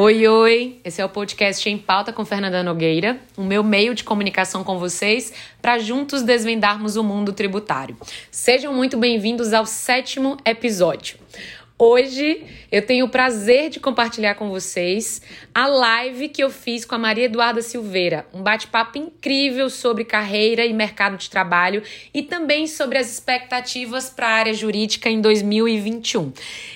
Oi, oi! Esse é o podcast Em Pauta com Fernanda Nogueira, o meu meio de comunicação com vocês para juntos desvendarmos o mundo tributário. Sejam muito bem-vindos ao sétimo episódio. Hoje eu tenho o prazer de compartilhar com vocês a live que eu fiz com a Maria Eduarda Silveira, um bate-papo incrível sobre carreira e mercado de trabalho e também sobre as expectativas para a área jurídica em 2021.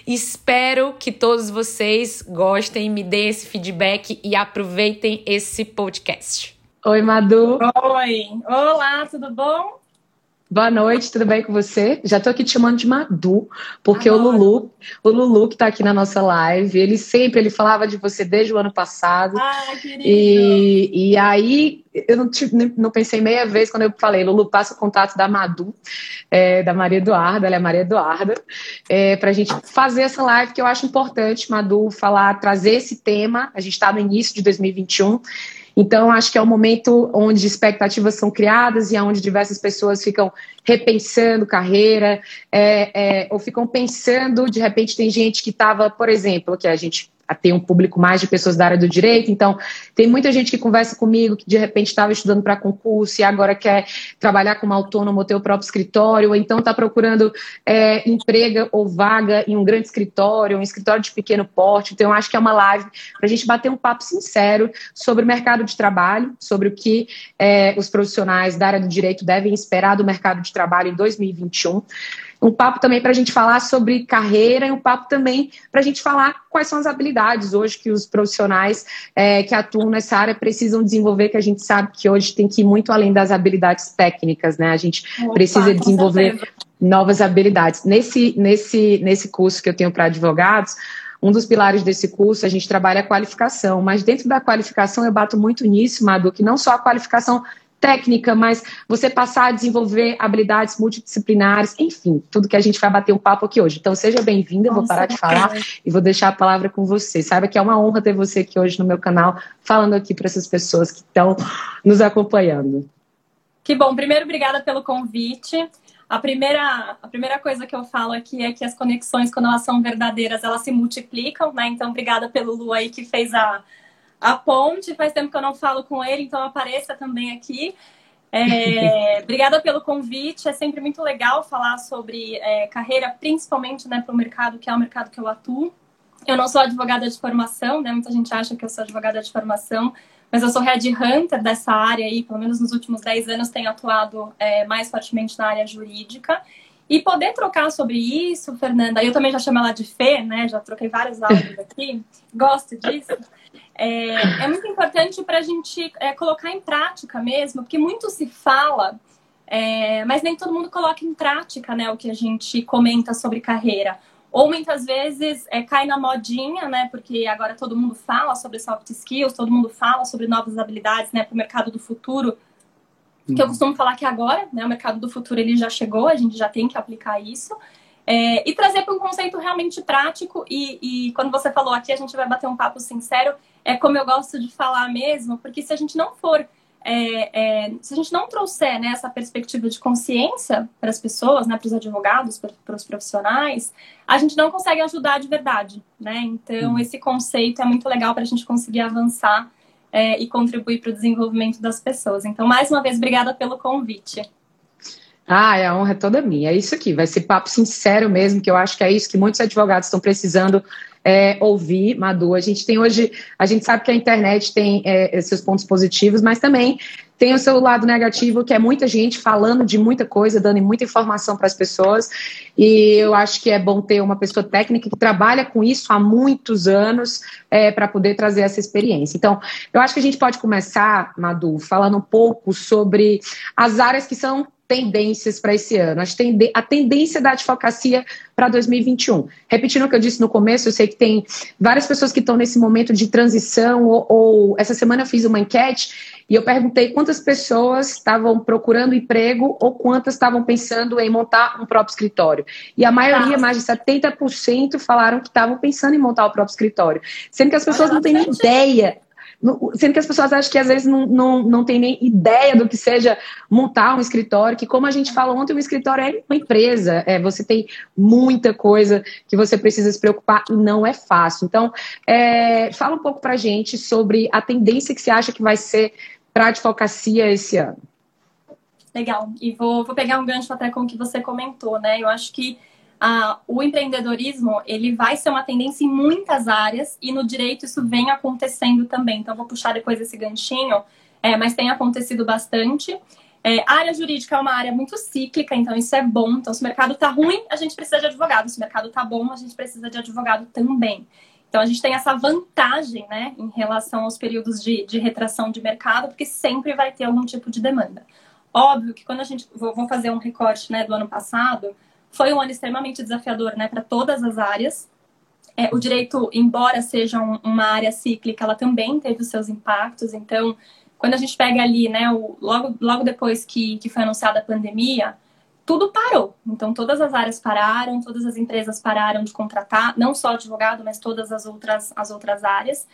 Espero que todos vocês gostem, me deem esse feedback e aproveitem esse podcast. Oi, Madu. Oi. Olá, tudo bom? Boa noite, tudo bem com você? Já tô aqui te chamando de Madu, porque o Lulu, o Lulu que tá aqui na nossa live, ele sempre ele falava de você desde o ano passado. Ai, querido. E, e aí eu não, não pensei meia vez quando eu falei, Lulu, passa o contato da Madu, é, da Maria Eduarda, ela é Maria Eduarda, é, para a gente fazer essa live que eu acho importante, Madu, falar, trazer esse tema. A gente está no início de 2021 então, acho que é um momento onde expectativas são criadas e onde diversas pessoas ficam repensando carreira, é, é, ou ficam pensando, de repente, tem gente que estava, por exemplo, que a gente tem um público mais de pessoas da área do direito, então tem muita gente que conversa comigo que de repente estava estudando para concurso e agora quer trabalhar como autônomo ter o próprio escritório, ou então está procurando é, emprego ou vaga em um grande escritório, um escritório de pequeno porte. Então, acho que é uma live para a gente bater um papo sincero sobre o mercado de trabalho, sobre o que é, os profissionais da área do direito devem esperar do mercado de trabalho em 2021 um papo também para a gente falar sobre carreira e um papo também para a gente falar quais são as habilidades hoje que os profissionais é, que atuam nessa área precisam desenvolver, que a gente sabe que hoje tem que ir muito além das habilidades técnicas, né? A gente Opa, precisa desenvolver novas habilidades. Nesse, nesse, nesse curso que eu tenho para advogados, um dos pilares desse curso, a gente trabalha a qualificação, mas dentro da qualificação eu bato muito nisso, Madu, que não só a qualificação técnica, mas você passar a desenvolver habilidades multidisciplinares, enfim, tudo que a gente vai bater um papo aqui hoje. Então, seja bem-vinda, vou parar de falar e vou deixar a palavra com você. Saiba que é uma honra ter você aqui hoje no meu canal, falando aqui para essas pessoas que estão nos acompanhando. Que bom. Primeiro, obrigada pelo convite. A primeira, a primeira coisa que eu falo aqui é que as conexões, quando elas são verdadeiras, elas se multiplicam, né? Então, obrigada pelo Lu aí que fez a, a ponte. Faz tempo que eu não falo com ele, então apareça também aqui. É, obrigada pelo convite. É sempre muito legal falar sobre é, carreira, principalmente né, para o mercado que é o mercado que eu atuo. Eu não sou advogada de formação, né? Muita gente acha que eu sou advogada de formação, mas eu sou head hunter dessa área aí, pelo menos nos últimos 10 anos tenho atuado é, mais fortemente na área jurídica. E poder trocar sobre isso, Fernanda, eu também já chamo ela de Fê, né? Já troquei vários áudios aqui, gosto disso. É, é muito importante para a gente é, colocar em prática mesmo, porque muito se fala, é, mas nem todo mundo coloca em prática né, o que a gente comenta sobre carreira. Ou muitas vezes é, cai na modinha, né? Porque agora todo mundo fala sobre soft skills, todo mundo fala sobre novas habilidades né, para o mercado do futuro. Que eu uhum. costumo falar que agora, né, o mercado do futuro ele já chegou, a gente já tem que aplicar isso. É, e trazer para um conceito realmente prático. E, e, quando você falou aqui, a gente vai bater um papo sincero, é como eu gosto de falar mesmo, porque se a gente não for, é, é, se a gente não trouxer né, essa perspectiva de consciência para as pessoas, né, para os advogados, para os profissionais, a gente não consegue ajudar de verdade. Né? Então, esse conceito é muito legal para a gente conseguir avançar é, e contribuir para o desenvolvimento das pessoas. Então, mais uma vez, obrigada pelo convite. Ah, a honra é toda minha. É isso aqui, vai ser papo sincero mesmo, que eu acho que é isso que muitos advogados estão precisando é, ouvir, Madu. A gente tem hoje, a gente sabe que a internet tem é, seus pontos positivos, mas também tem o seu lado negativo, que é muita gente falando de muita coisa, dando muita informação para as pessoas. E eu acho que é bom ter uma pessoa técnica que trabalha com isso há muitos anos é, para poder trazer essa experiência. Então, eu acho que a gente pode começar, Madu, falando um pouco sobre as áreas que são tendências para esse ano, a tendência da advocacia para 2021. Repetindo o que eu disse no começo, eu sei que tem várias pessoas que estão nesse momento de transição, ou, ou essa semana eu fiz uma enquete e eu perguntei quantas pessoas estavam procurando emprego ou quantas estavam pensando em montar um próprio escritório. E a maioria, mais de 70%, falaram que estavam pensando em montar o próprio escritório. Sendo que as pessoas não têm nem ideia sendo que as pessoas acham que às vezes não, não, não tem nem ideia do que seja montar um escritório, que como a gente falou ontem, o escritório é uma empresa, é, você tem muita coisa que você precisa se preocupar e não é fácil. Então, é, fala um pouco para a gente sobre a tendência que você acha que vai ser para a advocacia esse ano. Legal, e vou, vou pegar um gancho até com o que você comentou, né? Eu acho que ah, o empreendedorismo ele vai ser uma tendência em muitas áreas e no direito isso vem acontecendo também. Então, vou puxar depois esse ganchinho, é, mas tem acontecido bastante. É, a área jurídica é uma área muito cíclica, então isso é bom. Então, se o mercado está ruim, a gente precisa de advogado. Se o mercado está bom, a gente precisa de advogado também. Então, a gente tem essa vantagem, né, em relação aos períodos de, de retração de mercado, porque sempre vai ter algum tipo de demanda. Óbvio que quando a gente. Vou, vou fazer um recorte né, do ano passado, foi um ano extremamente desafiador né, para todas as áreas. É, o direito, embora seja um, uma área cíclica, ela também teve os seus impactos. Então, quando a gente pega ali, né, o, logo, logo depois que, que foi anunciada a pandemia, tudo parou. Então, todas as áreas pararam, todas as empresas pararam de contratar, não só advogado, mas todas as outras, as outras áreas.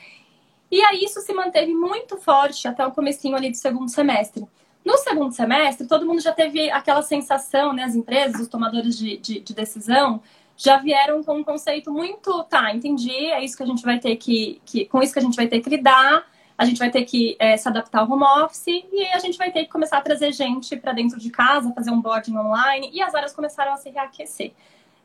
E aí, isso se manteve muito forte até o comecinho ali do segundo semestre. No segundo semestre, todo mundo já teve aquela sensação, né? As empresas, os tomadores de, de, de decisão, já vieram com um conceito muito, tá, entendi, é isso que a gente vai ter que, que com isso que a gente vai ter que lidar, a gente vai ter que é, se adaptar ao home office e a gente vai ter que começar a trazer gente para dentro de casa, fazer um boarding online e as áreas começaram a se reaquecer.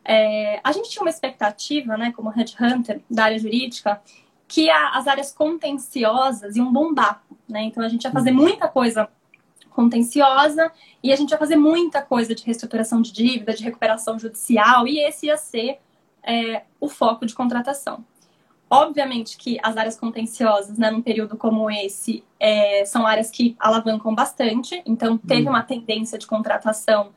É, a gente tinha uma expectativa, né, como headhunter da área jurídica, que a, as áreas contenciosas iam bombar, né? Então a gente ia fazer uhum. muita coisa contenciosa e a gente ia fazer muita coisa de reestruturação de dívida, de recuperação judicial e esse ia ser é, o foco de contratação. Obviamente que as áreas contenciosas, né, num período como esse, é, são áreas que alavancam bastante, então teve uhum. uma tendência de contratação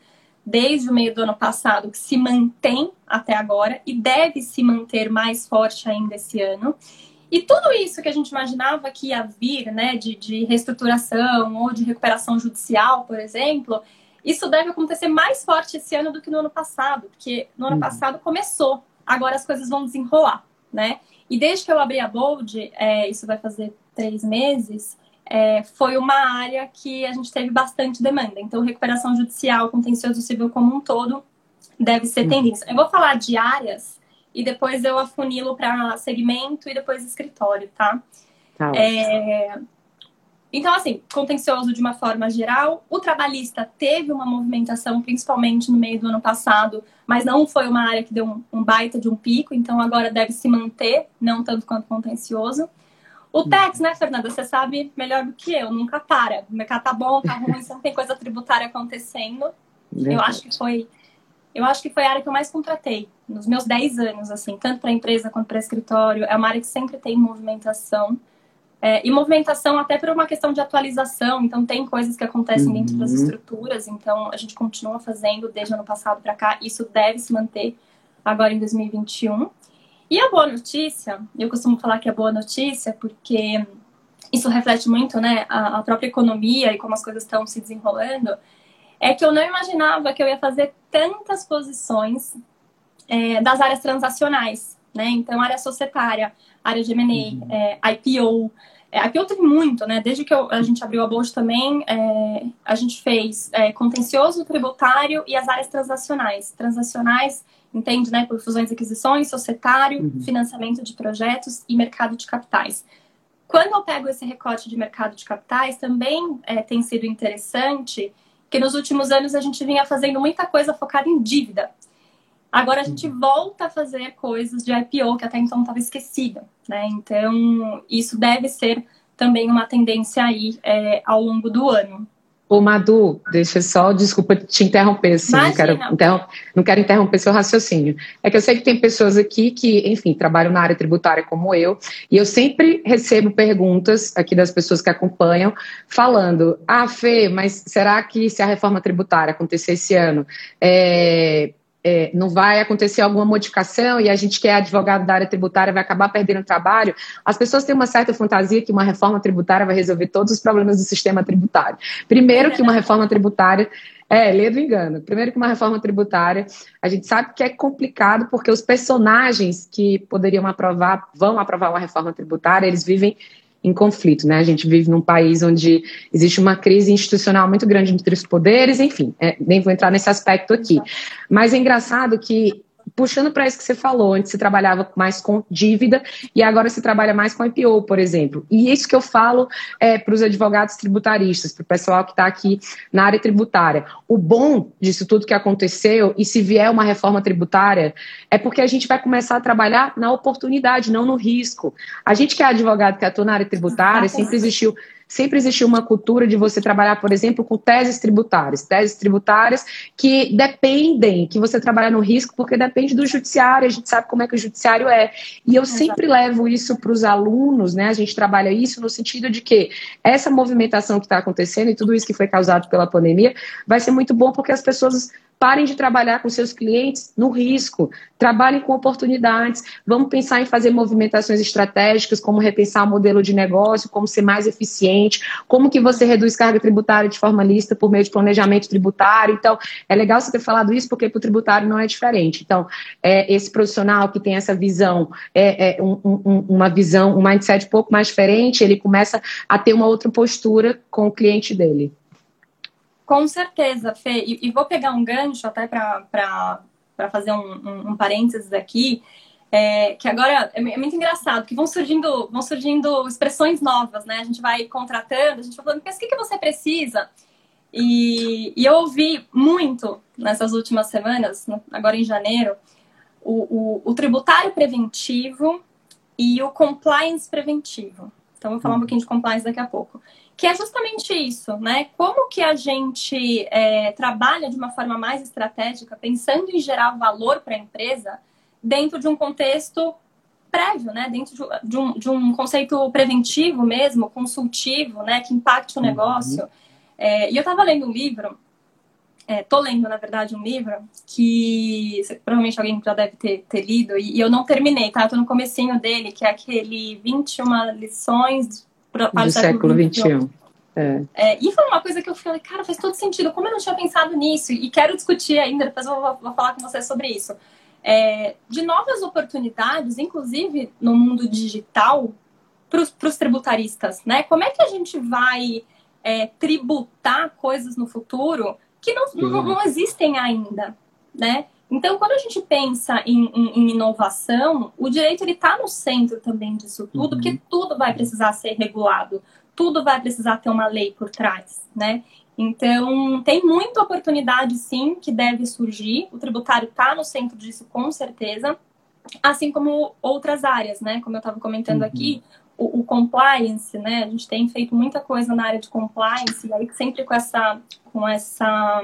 desde o meio do ano passado que se mantém até agora e deve se manter mais forte ainda esse ano. E tudo isso que a gente imaginava que ia vir, né, de, de reestruturação ou de recuperação judicial, por exemplo, isso deve acontecer mais forte esse ano do que no ano passado, porque no ano uhum. passado começou, agora as coisas vão desenrolar, né? E desde que eu abri a Bold, é, isso vai fazer três meses, é, foi uma área que a gente teve bastante demanda. Então, recuperação judicial, contencioso civil como um todo, deve ser uhum. tendência. Eu vou falar de áreas e depois eu afunilo para segmento e depois escritório, tá? tá é, então, assim, contencioso de uma forma geral. O trabalhista teve uma movimentação, principalmente no meio do ano passado, mas não foi uma área que deu um, um baita de um pico, então agora deve se manter, não tanto quanto contencioso. O tax, né, Fernanda? Você sabe melhor do que eu, nunca para. O mercado tá bom, tá ruim, sempre tem coisa tributária acontecendo. Eu acho que foi. Eu acho que foi a área que eu mais contratei nos meus 10 anos, assim, tanto para empresa quanto para escritório. É uma área que sempre tem movimentação. É, e movimentação até por uma questão de atualização, então tem coisas que acontecem uhum. dentro das uhum. estruturas, então a gente continua fazendo desde ano passado para cá, isso deve se manter agora em 2021. E a boa notícia, eu costumo falar que é boa notícia porque isso reflete muito né, a, a própria economia e como as coisas estão se desenrolando, é que eu não imaginava que eu ia fazer tantas posições é, das áreas transacionais, né? Então, área societária, área de M&A, uhum. é, IPO. É, IPO teve muito, né? Desde que eu, a gente abriu a bolsa também, é, a gente fez é, contencioso tributário e as áreas transacionais. Transacionais, entende, né? Por fusões e aquisições, societário, uhum. financiamento de projetos e mercado de capitais. Quando eu pego esse recorte de mercado de capitais, também é, tem sido interessante nos últimos anos a gente vinha fazendo muita coisa focada em dívida. Agora a gente volta a fazer coisas de IPO que até então estava esquecida, né? Então isso deve ser também uma tendência aí é, ao longo do ano. Ô Madu, deixa só, desculpa te interromper, assim, não quero, não quero interromper seu raciocínio. É que eu sei que tem pessoas aqui que, enfim, trabalham na área tributária como eu, e eu sempre recebo perguntas aqui das pessoas que acompanham, falando, ah, Fê, mas será que se a reforma tributária acontecer esse ano, é, é, não vai acontecer alguma modificação e a gente que é advogado da área tributária vai acabar perdendo o trabalho, as pessoas têm uma certa fantasia que uma reforma tributária vai resolver todos os problemas do sistema tributário. Primeiro que uma reforma tributária é, lê do engano. Primeiro que uma reforma tributária, a gente sabe que é complicado porque os personagens que poderiam aprovar, vão aprovar uma reforma tributária, eles vivem em conflito, né? A gente vive num país onde existe uma crise institucional muito grande entre os poderes, enfim, é, nem vou entrar nesse aspecto aqui. Mas é engraçado que puxando para isso que você falou, antes você trabalhava mais com dívida e agora se trabalha mais com IPO, por exemplo. E isso que eu falo é, para os advogados tributaristas, para o pessoal que está aqui na área tributária. O bom disso tudo que aconteceu, e se vier uma reforma tributária, é porque a gente vai começar a trabalhar na oportunidade, não no risco. A gente que é advogado que atua na área tributária, sempre existiu sempre existiu uma cultura de você trabalhar, por exemplo, com teses tributárias, teses tributárias que dependem, que você trabalha no risco, porque depende do judiciário, a gente sabe como é que o judiciário é. E eu sempre levo isso para os alunos, né? A gente trabalha isso no sentido de que essa movimentação que está acontecendo e tudo isso que foi causado pela pandemia vai ser muito bom porque as pessoas Parem de trabalhar com seus clientes no risco, trabalhem com oportunidades. Vamos pensar em fazer movimentações estratégicas, como repensar o modelo de negócio, como ser mais eficiente, como que você reduz carga tributária de forma lista por meio de planejamento tributário. Então, é legal você ter falado isso, porque para o tributário não é diferente. Então, é, esse profissional que tem essa visão, é, é um, um, uma visão, um mindset um pouco mais diferente, ele começa a ter uma outra postura com o cliente dele. Com certeza, Fê. E, e vou pegar um gancho até para fazer um, um, um, parênteses aqui. É, que agora é, é muito engraçado, que vão surgindo, vão surgindo expressões novas, né? A gente vai contratando, a gente vai falando, mas o que, que você precisa? E, e, eu ouvi muito nessas últimas semanas, agora em janeiro, o, o, o tributário preventivo e o compliance preventivo. Então, vou falar um pouquinho de compliance daqui a pouco que é justamente isso, né? Como que a gente é, trabalha de uma forma mais estratégica, pensando em gerar valor para a empresa dentro de um contexto prévio, né? Dentro de um, de um conceito preventivo mesmo, consultivo, né? Que impacte o uhum. negócio. Uhum. É, e eu estava lendo um livro, estou é, lendo, na verdade, um livro que provavelmente alguém já deve ter, ter lido, e, e, eu não terminei, tá? Estou no comecinho dele, que é aquele 21 lições do século XXI. É. É, e foi uma coisa que eu falei, cara, faz todo sentido. Como eu não tinha pensado nisso? E quero discutir ainda, depois eu vou, vou falar com você sobre isso. É, de novas oportunidades, inclusive no mundo digital, para os tributaristas, né? Como é que a gente vai é, tributar coisas no futuro que não, não, não existem ainda, né? Então, quando a gente pensa em, em, em inovação, o direito ele está no centro também disso tudo, uhum. porque tudo vai precisar ser regulado, tudo vai precisar ter uma lei por trás, né? Então, tem muita oportunidade, sim, que deve surgir. O tributário está no centro disso, com certeza. Assim como outras áreas, né? Como eu estava comentando uhum. aqui, o, o, compliance, né? A gente tem feito muita coisa na área de compliance, e aí sempre com essa, com essa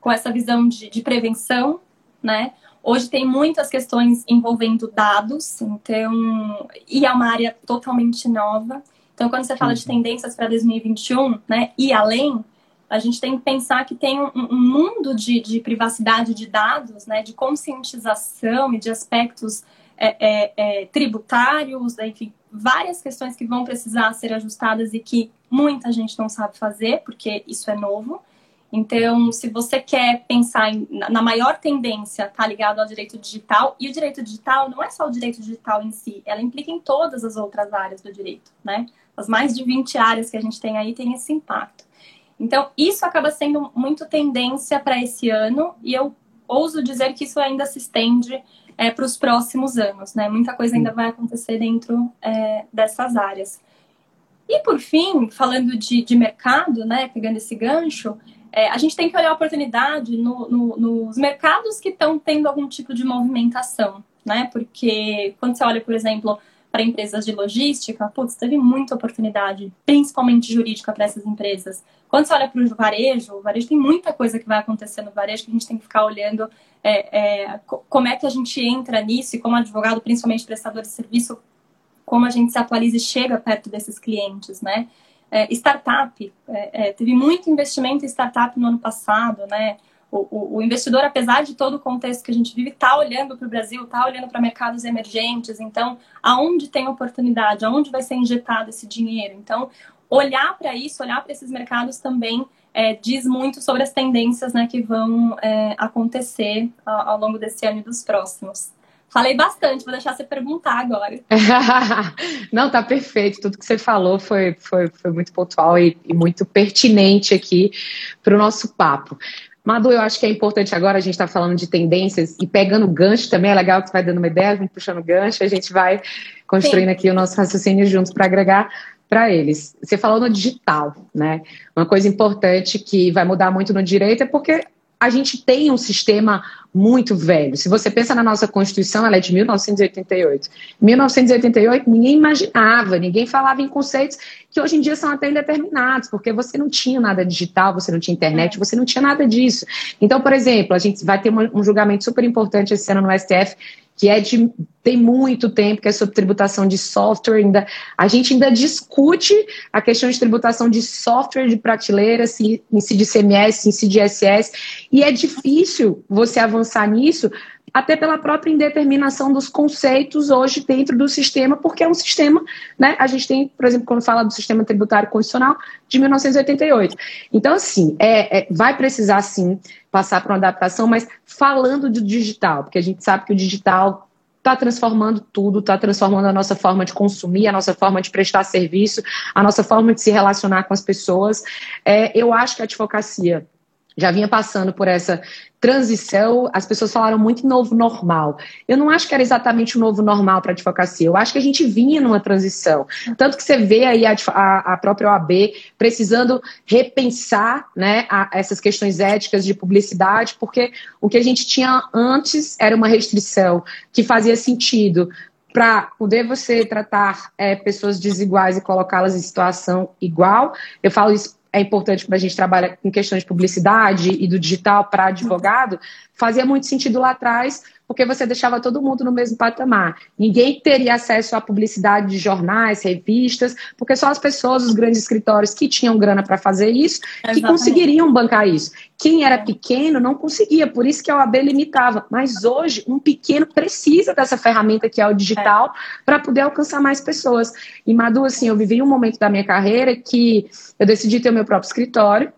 com essa visão de, de prevenção, né? Hoje tem muitas questões envolvendo dados, então, e é uma área totalmente nova. Então, quando você fala de uhum. tendências para 2021, né, e além, a gente tem que pensar que tem um, um mundo de, de, privacidade de dados, né, de conscientização e de aspectos é, é, é, tributários, né, enfim, várias questões que vão precisar ser ajustadas e que muita gente não sabe fazer, porque isso é novo. Então, se você quer pensar em, na maior tendência, tá ligado ao direito digital, e o direito digital não é só o direito digital em si, ela implica em todas as outras áreas do direito, né? As mais de 20 áreas que a gente tem aí tem esse impacto. Então, isso acaba sendo muito tendência para esse ano, e eu ouso dizer que isso ainda se estende é, para os próximos anos, né? Muita coisa ainda vai acontecer dentro é, dessas áreas. E por fim, falando de, de mercado, né, pegando esse gancho, é, a gente tem que olhar a oportunidade no, no, nos mercados que estão tendo algum tipo de movimentação, né? Porque quando você olha, por exemplo, para empresas de logística, putz, teve muita oportunidade, principalmente jurídica para essas empresas. Quando você olha para o varejo, o varejo tem muita coisa que vai acontecer no varejo que a gente tem que ficar olhando é, é, como é que a gente entra nisso e como advogado, principalmente prestador de serviço, como a gente se atualiza e chega perto desses clientes, né? É, startup, é, é, teve muito investimento em startup no ano passado, né? O, o, o investidor, apesar de todo o contexto que a gente vive, está olhando para o Brasil, está olhando para mercados emergentes. Então, aonde tem oportunidade, aonde vai ser injetado esse dinheiro? Então, olhar para isso, olhar para esses mercados também é, diz muito sobre as tendências né, que vão é, acontecer ao, ao longo desse ano e dos próximos. Falei bastante, vou deixar você perguntar agora. Não, tá perfeito. Tudo que você falou foi, foi, foi muito pontual e, e muito pertinente aqui para o nosso papo. Madu, eu acho que é importante agora a gente estar tá falando de tendências e pegando gancho também, é legal que você vai dando uma ideia, gente puxando gancho, a gente vai construindo Sim. aqui o nosso raciocínio juntos para agregar para eles. Você falou no digital, né? Uma coisa importante que vai mudar muito no direito é porque a gente tem um sistema muito velho. Se você pensa na nossa Constituição, ela é de 1988. Em 1988, ninguém imaginava, ninguém falava em conceitos que hoje em dia são até indeterminados, porque você não tinha nada digital, você não tinha internet, é. você não tinha nada disso. Então, por exemplo, a gente vai ter um julgamento super importante esse ano no STF que é de tem muito tempo, que é sobre tributação de software. Ainda, a gente ainda discute a questão de tributação de software de prateleira, se, si de CMS, si de SS, e é difícil você avançar nisso, até pela própria indeterminação dos conceitos hoje dentro do sistema, porque é um sistema, né? A gente tem, por exemplo, quando fala do sistema tributário constitucional de 1988. Então, assim, é, é vai precisar sim passar por uma adaptação, mas falando do digital, porque a gente sabe que o digital está transformando tudo, está transformando a nossa forma de consumir, a nossa forma de prestar serviço, a nossa forma de se relacionar com as pessoas. É, eu acho que a advocacia já vinha passando por essa transição, as pessoas falaram muito novo normal. Eu não acho que era exatamente o novo normal para a advocacia, eu acho que a gente vinha numa transição. Tanto que você vê aí a, a, a própria OAB precisando repensar né, a, essas questões éticas de publicidade, porque o que a gente tinha antes era uma restrição que fazia sentido para poder você tratar é, pessoas desiguais e colocá-las em situação igual. Eu falo isso é importante quando a gente trabalha com questões de publicidade e do digital para advogado, fazia muito sentido lá atrás, porque você deixava todo mundo no mesmo patamar. Ninguém teria acesso à publicidade de jornais, revistas, porque só as pessoas, os grandes escritórios que tinham grana para fazer isso, Exatamente. que conseguiriam bancar isso. Quem era pequeno não conseguia, por isso que a OAB limitava. Mas hoje, um pequeno precisa dessa ferramenta que é o digital é. para poder alcançar mais pessoas. E, Madu, assim, eu vivi um momento da minha carreira que eu decidi ter o meu próprio escritório,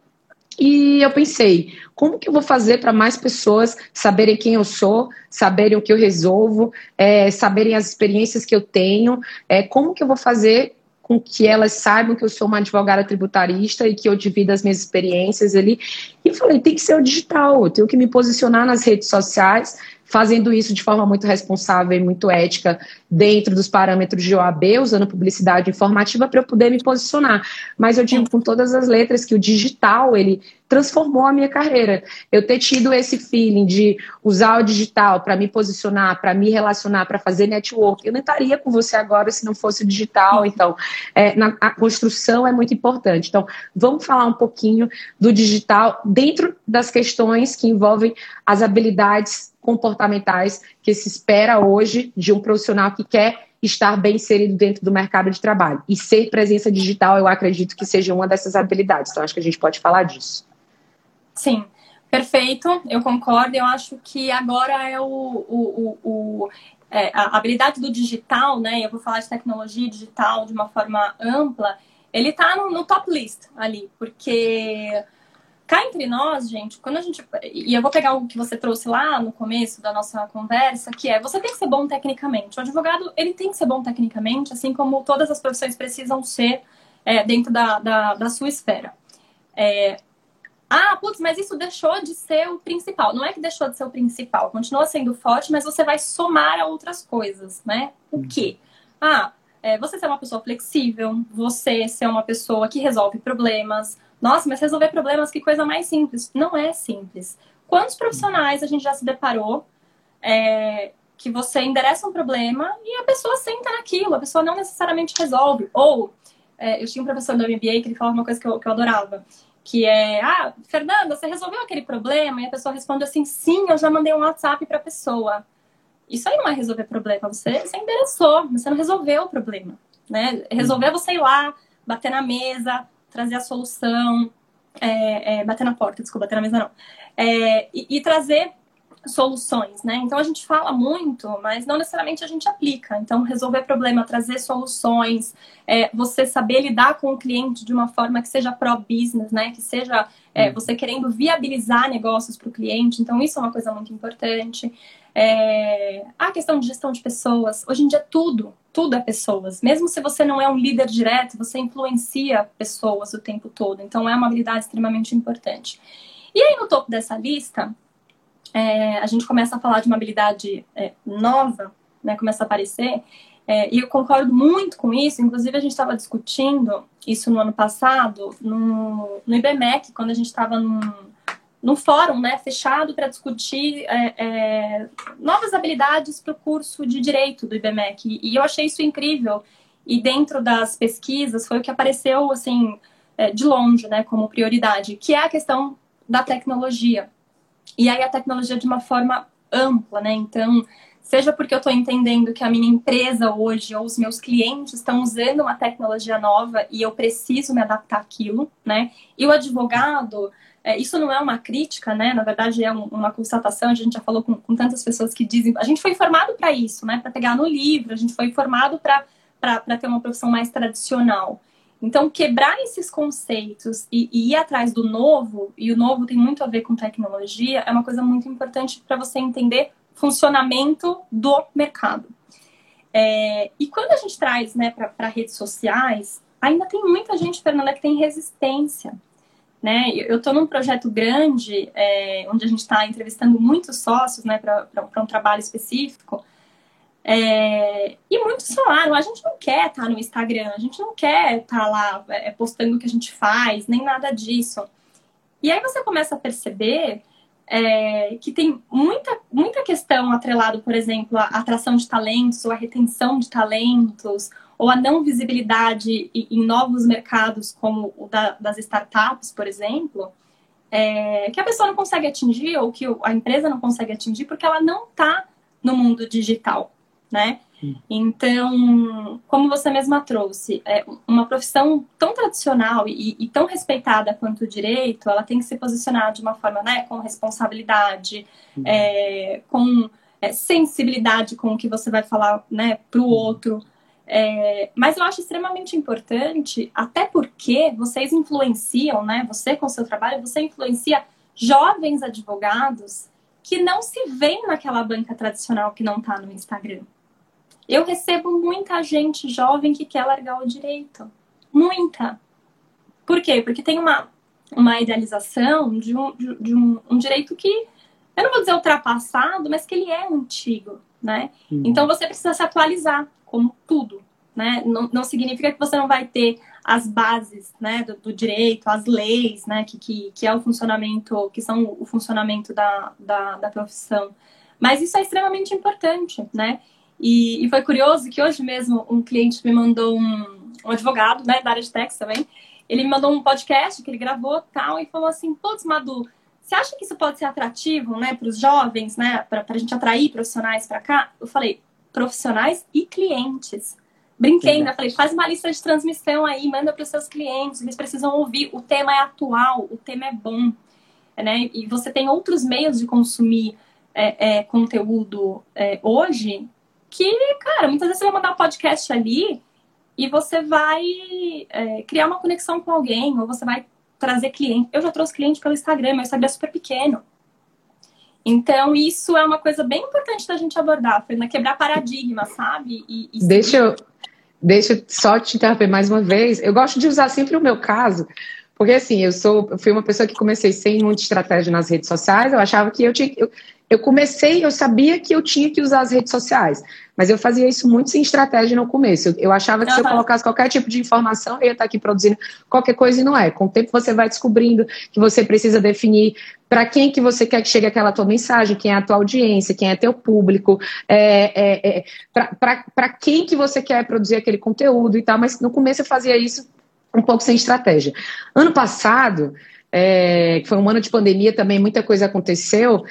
e eu pensei, como que eu vou fazer para mais pessoas saberem quem eu sou, saberem o que eu resolvo, é, saberem as experiências que eu tenho, é, como que eu vou fazer com que elas saibam que eu sou uma advogada tributarista e que eu divido as minhas experiências ali. E eu falei, tem que ser o digital, eu tenho que me posicionar nas redes sociais, fazendo isso de forma muito responsável e muito ética dentro dos parâmetros de OAB, usando publicidade informativa para eu poder me posicionar. Mas eu digo com todas as letras que o digital, ele transformou a minha carreira. Eu ter tido esse feeling de usar o digital para me posicionar, para me relacionar, para fazer network. Eu não estaria com você agora se não fosse digital. Então, é, na, a construção é muito importante. Então, vamos falar um pouquinho do digital dentro das questões que envolvem as habilidades comportamentais que se espera hoje de um profissional que quer estar bem inserido dentro do mercado de trabalho. E ser presença digital, eu acredito que seja uma dessas habilidades. Então, acho que a gente pode falar disso. Sim, perfeito, eu concordo. Eu acho que agora é o, o, o, o é, a habilidade do digital, né? Eu vou falar de tecnologia digital de uma forma ampla. Ele está no, no top list ali, porque Cá entre nós, gente, quando a gente. E eu vou pegar o que você trouxe lá no começo da nossa conversa, que é você tem que ser bom tecnicamente. O advogado, ele tem que ser bom tecnicamente, assim como todas as profissões precisam ser é, dentro da, da, da, sua esfera. É, ah, putz, mas isso deixou de ser o principal. Não é que deixou de ser o principal, continua sendo forte, mas você vai somar a outras coisas, né? O quê? Ah, é, você ser uma pessoa flexível, você ser uma pessoa que resolve problemas, nossa, mas resolver problemas, que coisa mais simples. Não é simples. Quantos profissionais a gente já se deparou é, que você endereça um problema e a pessoa senta naquilo, a pessoa não necessariamente resolve. Ou, é, eu tinha um professor do MBA que ele falava uma coisa que eu, que eu adorava, que é, ah, Fernanda, você resolveu aquele problema? E a pessoa responde assim, sim, eu já mandei um WhatsApp para a pessoa. Isso aí não é resolver problema, você, você endereçou, você não resolveu o problema. Né? Resolver você ir lá, bater na mesa, trazer a solução, é, é, bater na porta, desculpa, bater na mesa não, é, e, e, trazer soluções, né? Então a gente fala muito, mas não necessariamente a gente aplica. Então resolver problema, trazer soluções, é, você saber lidar com o cliente de uma forma que seja pró-business, né? Que seja é, uhum. você querendo viabilizar negócios para o cliente. Então isso é uma coisa muito importante. É, a questão de gestão de pessoas, hoje em dia tudo, tudo é pessoas. Mesmo se você não é um líder direto, você influencia pessoas o tempo todo. Então é uma habilidade extremamente importante. E aí no topo dessa lista é, a gente começa a falar de uma habilidade é, nova, né, começa a aparecer, é, e eu concordo muito com isso, inclusive a gente estava discutindo isso no ano passado, no, no IBMEC, quando a gente estava num, num fórum né, fechado para discutir é, é, novas habilidades para o curso de Direito do IBMEC, e eu achei isso incrível, e dentro das pesquisas foi o que apareceu, assim, é, de longe, né, como prioridade, que é a questão da tecnologia. E aí a tecnologia de uma forma ampla, né? Então, seja porque eu estou entendendo que a minha empresa hoje ou os meus clientes estão usando uma tecnologia nova e eu preciso me adaptar àquilo, né? E o advogado, é, isso não é uma crítica, né? Na verdade, é um, uma constatação. A gente já falou com, com, tantas pessoas que dizem. A gente foi formado para isso, né? Para pegar no livro, a gente foi formado para ter uma profissão mais tradicional. Então, quebrar esses conceitos e, e, ir atrás do novo, e o novo tem muito a ver com tecnologia, é uma coisa muito importante para você entender funcionamento do mercado. É, e quando a gente traz né, para redes sociais, ainda tem muita gente, Fernanda, que tem resistência. Né? Eu estou num projeto grande, é, onde a gente está entrevistando muitos sócios né, para um trabalho específico, é, e muitos falaram, a gente não quer estar tá no Instagram, a gente não quer estar tá lá é, postando o que a gente faz, nem nada disso. E aí você começa a perceber é, que tem muita, muita questão atrelada, por exemplo, à atração de talentos, ou à retenção de talentos, ou a não visibilidade em novos mercados, como o da, das startups, por exemplo, é, que a pessoa não consegue atingir, ou que a empresa não consegue atingir, porque ela não está no mundo digital né? Então, como você mesma trouxe, é uma profissão tão tradicional e, e, tão respeitada quanto o direito, ela tem que se posicionar de uma forma, né, com responsabilidade, uhum. é, com é, sensibilidade com o que você vai falar, né, para o uhum. outro. É, mas eu acho extremamente importante, até porque vocês influenciam, né, você com o seu trabalho, você influencia jovens advogados que não se veem naquela banca tradicional que não está no Instagram. Eu recebo muita gente jovem que quer largar o direito. Muita. Por quê? Porque tem uma, uma idealização de, um, de, de um, um direito que, eu não vou dizer ultrapassado, mas que ele é antigo, né? Uhum. Então você precisa se atualizar, como tudo, né? Não, não significa que você não vai ter as bases, né, do, do direito, as leis, né, que, que, que é o funcionamento, que são o funcionamento da, da, da profissão. Mas isso é extremamente importante, né? E, e, foi curioso que hoje mesmo um cliente me mandou um, um advogado, né, da área de Texas também. Ele me mandou um podcast que ele gravou tal e falou assim: Putz, Madu, você acha que isso pode ser atrativo, né, para os jovens, né, para a gente atrair profissionais para cá? Eu falei: profissionais e clientes. Brinquei, ainda falei: faz uma lista de transmissão aí, manda para os seus clientes, eles precisam ouvir. O tema é atual, o tema é bom, né? E você tem outros meios de consumir é, é, conteúdo é, hoje que, cara, muitas vezes você vai mandar um podcast ali e você vai é, criar uma conexão com alguém, ou você vai trazer cliente. Eu já trouxe cliente pelo Instagram, meu Instagram é super pequeno. Então, isso é uma coisa bem importante da gente abordar, Fernanda, quebrar paradigma, sabe? E, e deixa, eu, deixa eu só te interromper mais uma vez. Eu gosto de usar sempre o meu caso, porque assim, eu sou, eu fui uma pessoa que comecei sem muita estratégia nas redes sociais, eu achava que eu tinha. Eu, eu comecei, eu sabia que eu tinha que usar as redes sociais, mas eu fazia isso muito sem estratégia no começo. Eu, eu achava que uhum. se eu colocasse qualquer tipo de informação, eu ia estar aqui produzindo qualquer coisa e não é. Com o tempo você vai descobrindo que você precisa definir para quem que você quer que chegue aquela tua mensagem, quem é a tua audiência, quem é teu público, é, é, é, para quem que você quer produzir aquele conteúdo e tal, mas no começo eu fazia isso um pouco sem estratégia. Ano passado, é, que foi um ano de pandemia também, muita coisa aconteceu,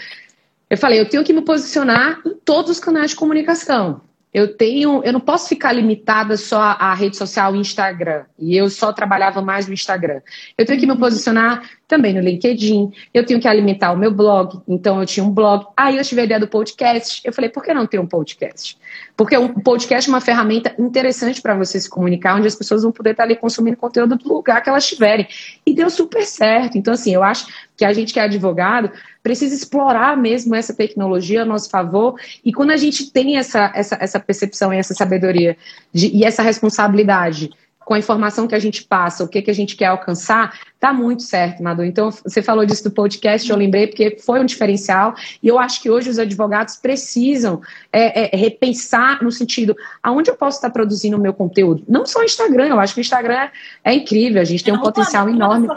eu falei, eu tenho que me posicionar em todos os canais de comunicação. eu tenho, eu não posso ficar limitada só à rede social Instagram. E eu só trabalhava mais no Instagram. Eu tenho que me posicionar também no LinkedIn. Eu tenho que alimentar o meu blog. Então eu tinha um blog. Aí eu tive a ideia do podcast. Eu falei, por que não ter um podcast? Porque o um podcast é uma ferramenta interessante para você se comunicar, onde as pessoas vão poder estar ali consumindo conteúdo do lugar que elas estiverem. E deu super certo. Então, assim, eu acho que a gente que é advogado precisa explorar mesmo essa tecnologia a nosso favor. E quando a gente tem essa, essa, essa percepção e essa sabedoria de, e essa responsabilidade com a informação que a gente passa, o que, que a gente quer alcançar, tá muito certo, Madu. Então, você falou disso do podcast, eu lembrei, porque foi um diferencial, e eu acho que hoje os advogados precisam é, é, repensar no sentido, aonde eu posso estar produzindo o meu conteúdo? Não só o Instagram, eu acho que o Instagram é, incrível, a gente tem um potencial enorme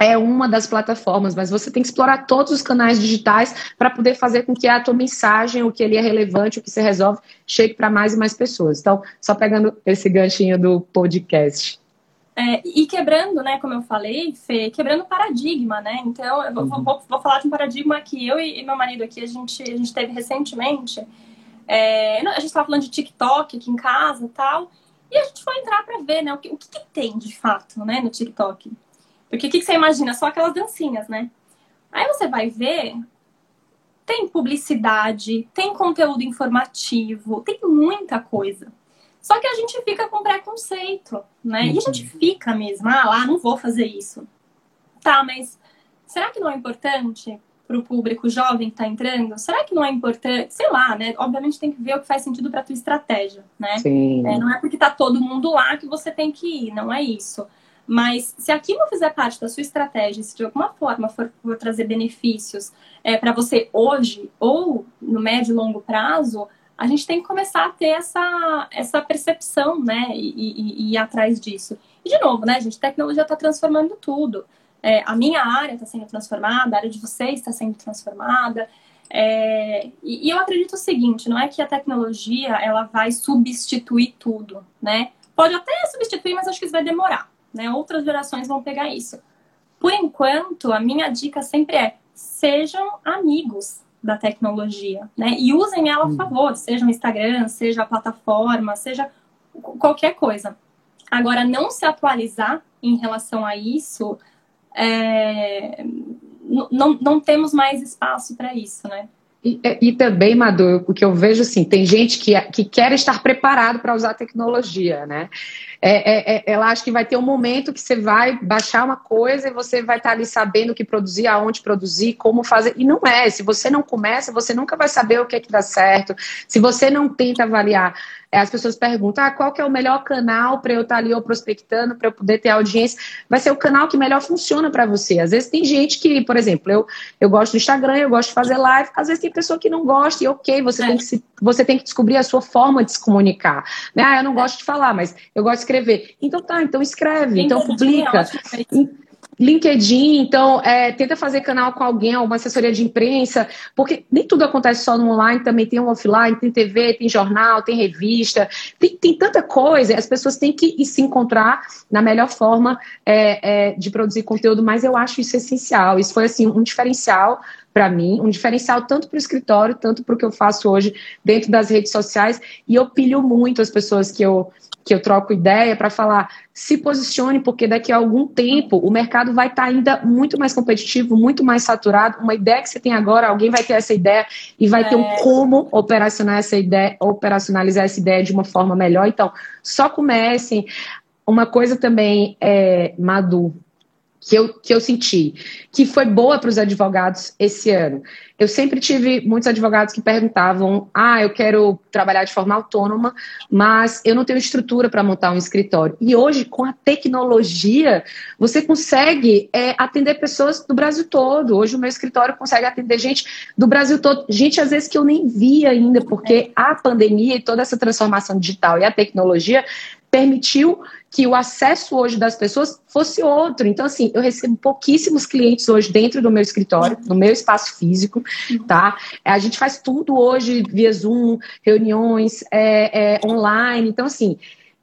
é uma das plataformas, mas você tem que explorar todos os canais digitais para poder fazer com que a tua mensagem, o que ele é relevante, o que você resolve, chegue para mais e mais pessoas. Então, só pegando esse ganchinho do podcast. É, e quebrando, né, como eu falei, Fê, quebrando paradigma, né? Então, eu vou, uhum. vou, vou, falar de um paradigma que eu e, meu marido aqui, a gente, a gente teve recentemente. É, a gente estava falando de TikTok aqui em casa e tal, e a gente foi entrar para ver, né, o que, o que, que tem de fato, né, no TikTok. Porque o que, que você imagina? Só aquelas dancinhas, né? Aí você vai ver, tem publicidade, tem conteúdo informativo, tem muita coisa. Só que a gente fica com preconceito, né? E a gente uhum. fica mesmo, ah lá, não vou fazer isso. Tá, mas será que não é importante para o público jovem que está entrando? Será que não é importante? Sei lá, né? Obviamente tem que ver o que faz sentido para tua estratégia, né? Sim. É, não é porque tá todo mundo lá que você tem que ir, não é isso. Mas se aquilo fizer parte da sua estratégia, se de alguma forma for, for trazer benefícios é, para você hoje ou no médio e longo prazo, a gente tem que começar a ter essa, essa percepção, né? E, e, e ir atrás disso. E de novo, né, gente? Tecnologia está transformando tudo. É, a minha área está sendo transformada, a área de vocês está sendo transformada. É, e, e, eu acredito o seguinte, não é que a tecnologia ela vai substituir tudo, né? Pode até substituir, mas acho que isso vai demorar né? Outras gerações vão pegar isso. Por enquanto, a minha dica sempre é: sejam amigos da tecnologia, né? E usem ela a hum. favor, seja o Instagram, seja a plataforma, seja qualquer coisa. Agora, não se atualizar em relação a isso, é... não, não temos mais espaço para isso, né? E, e, também, Madu, o que eu vejo assim, tem gente que, que quer estar preparado para usar tecnologia, né? É, é, é, ela acha que vai ter um momento que você vai baixar uma coisa e você vai estar ali sabendo o que produzir, aonde produzir, como fazer. E não é. Se você não começa, você nunca vai saber o que é que dá certo. Se você não tenta avaliar é, as pessoas perguntam ah, qual que é o melhor canal para eu estar tá ali ou prospectando, para eu poder ter audiência. Vai ser o canal que melhor funciona para você. Às vezes tem gente que, por exemplo, eu, eu gosto do Instagram, eu gosto de fazer live, às vezes tem pessoa que não gosta, e ok, você, é. tem, que se, você tem que descobrir a sua forma de se comunicar. Né? Ah, eu não gosto de falar, mas eu gosto de escrever. Então tá, então escreve, então publica. LinkedIn, então, é, tenta fazer canal com alguém, alguma assessoria de imprensa, porque nem tudo acontece só no online, também tem um offline, tem TV, tem jornal, tem revista, tem, tem tanta coisa, as pessoas têm que se encontrar na melhor forma é, é, de produzir conteúdo, mas eu acho isso essencial, isso foi, assim, um diferencial para mim, um diferencial tanto para o escritório, tanto para o que eu faço hoje dentro das redes sociais, e eu pilho muito as pessoas que eu que eu troco ideia para falar, se posicione, porque daqui a algum tempo o mercado vai estar tá ainda muito mais competitivo, muito mais saturado. Uma ideia que você tem agora, alguém vai ter essa ideia e vai é. ter um é. como operacionar essa ideia, operacionalizar essa ideia de uma forma melhor. Então, só comecem. Uma coisa também, é, Madu, que eu, que eu senti, que foi boa para os advogados esse ano. Eu sempre tive muitos advogados que perguntavam: ah, eu quero trabalhar de forma autônoma, mas eu não tenho estrutura para montar um escritório. E hoje, com a tecnologia, você consegue é, atender pessoas do Brasil todo. Hoje, o meu escritório consegue atender gente do Brasil todo, gente às vezes que eu nem vi ainda, porque a pandemia e toda essa transformação digital e a tecnologia permitiu que o acesso hoje das pessoas fosse outro. Então, assim, eu recebo pouquíssimos clientes hoje dentro do meu escritório, no meu espaço físico, tá? A gente faz tudo hoje via Zoom, reuniões é, é, online. Então, assim,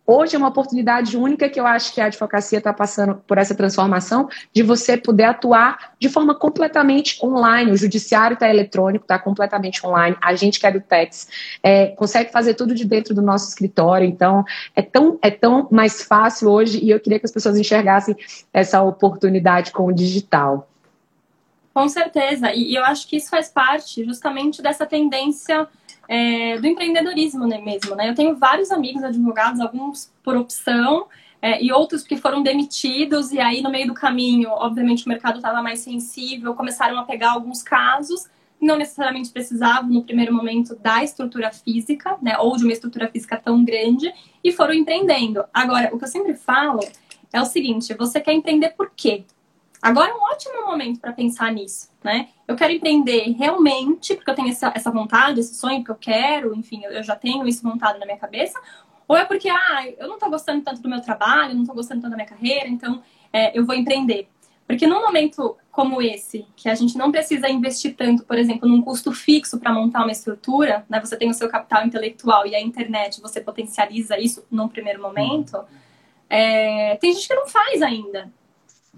Hoje é uma oportunidade única que eu acho que a advocacia está passando por essa transformação de você poder atuar de forma completamente online. O judiciário está eletrônico, está completamente online. A gente que é do TEX é, consegue fazer tudo de dentro do nosso escritório. Então, é tão, é tão mais fácil hoje e eu queria que as pessoas enxergassem essa oportunidade com o digital. Com certeza. E, e eu acho que isso faz parte justamente dessa tendência é, do empreendedorismo né, mesmo. Né? Eu tenho vários amigos advogados, alguns por opção é, e outros que foram demitidos, e aí no meio do caminho, obviamente, o mercado estava mais sensível, começaram a pegar alguns casos, não necessariamente precisavam no primeiro momento da estrutura física, né, ou de uma estrutura física tão grande, e foram empreendendo. Agora, o que eu sempre falo é o seguinte: você quer empreender por quê? Agora é um ótimo momento para pensar nisso, né? Eu quero empreender realmente, porque eu tenho essa, essa vontade, esse sonho que eu quero, enfim, eu já tenho isso montado na minha cabeça, ou é porque, ah, eu não estou gostando tanto do meu trabalho, não estou gostando tanto da minha carreira, então é, eu vou empreender. Porque num momento como esse, que a gente não precisa investir tanto, por exemplo, num custo fixo para montar uma estrutura, né? Você tem o seu capital intelectual e a internet, você potencializa isso num primeiro momento. É, tem gente que não faz ainda,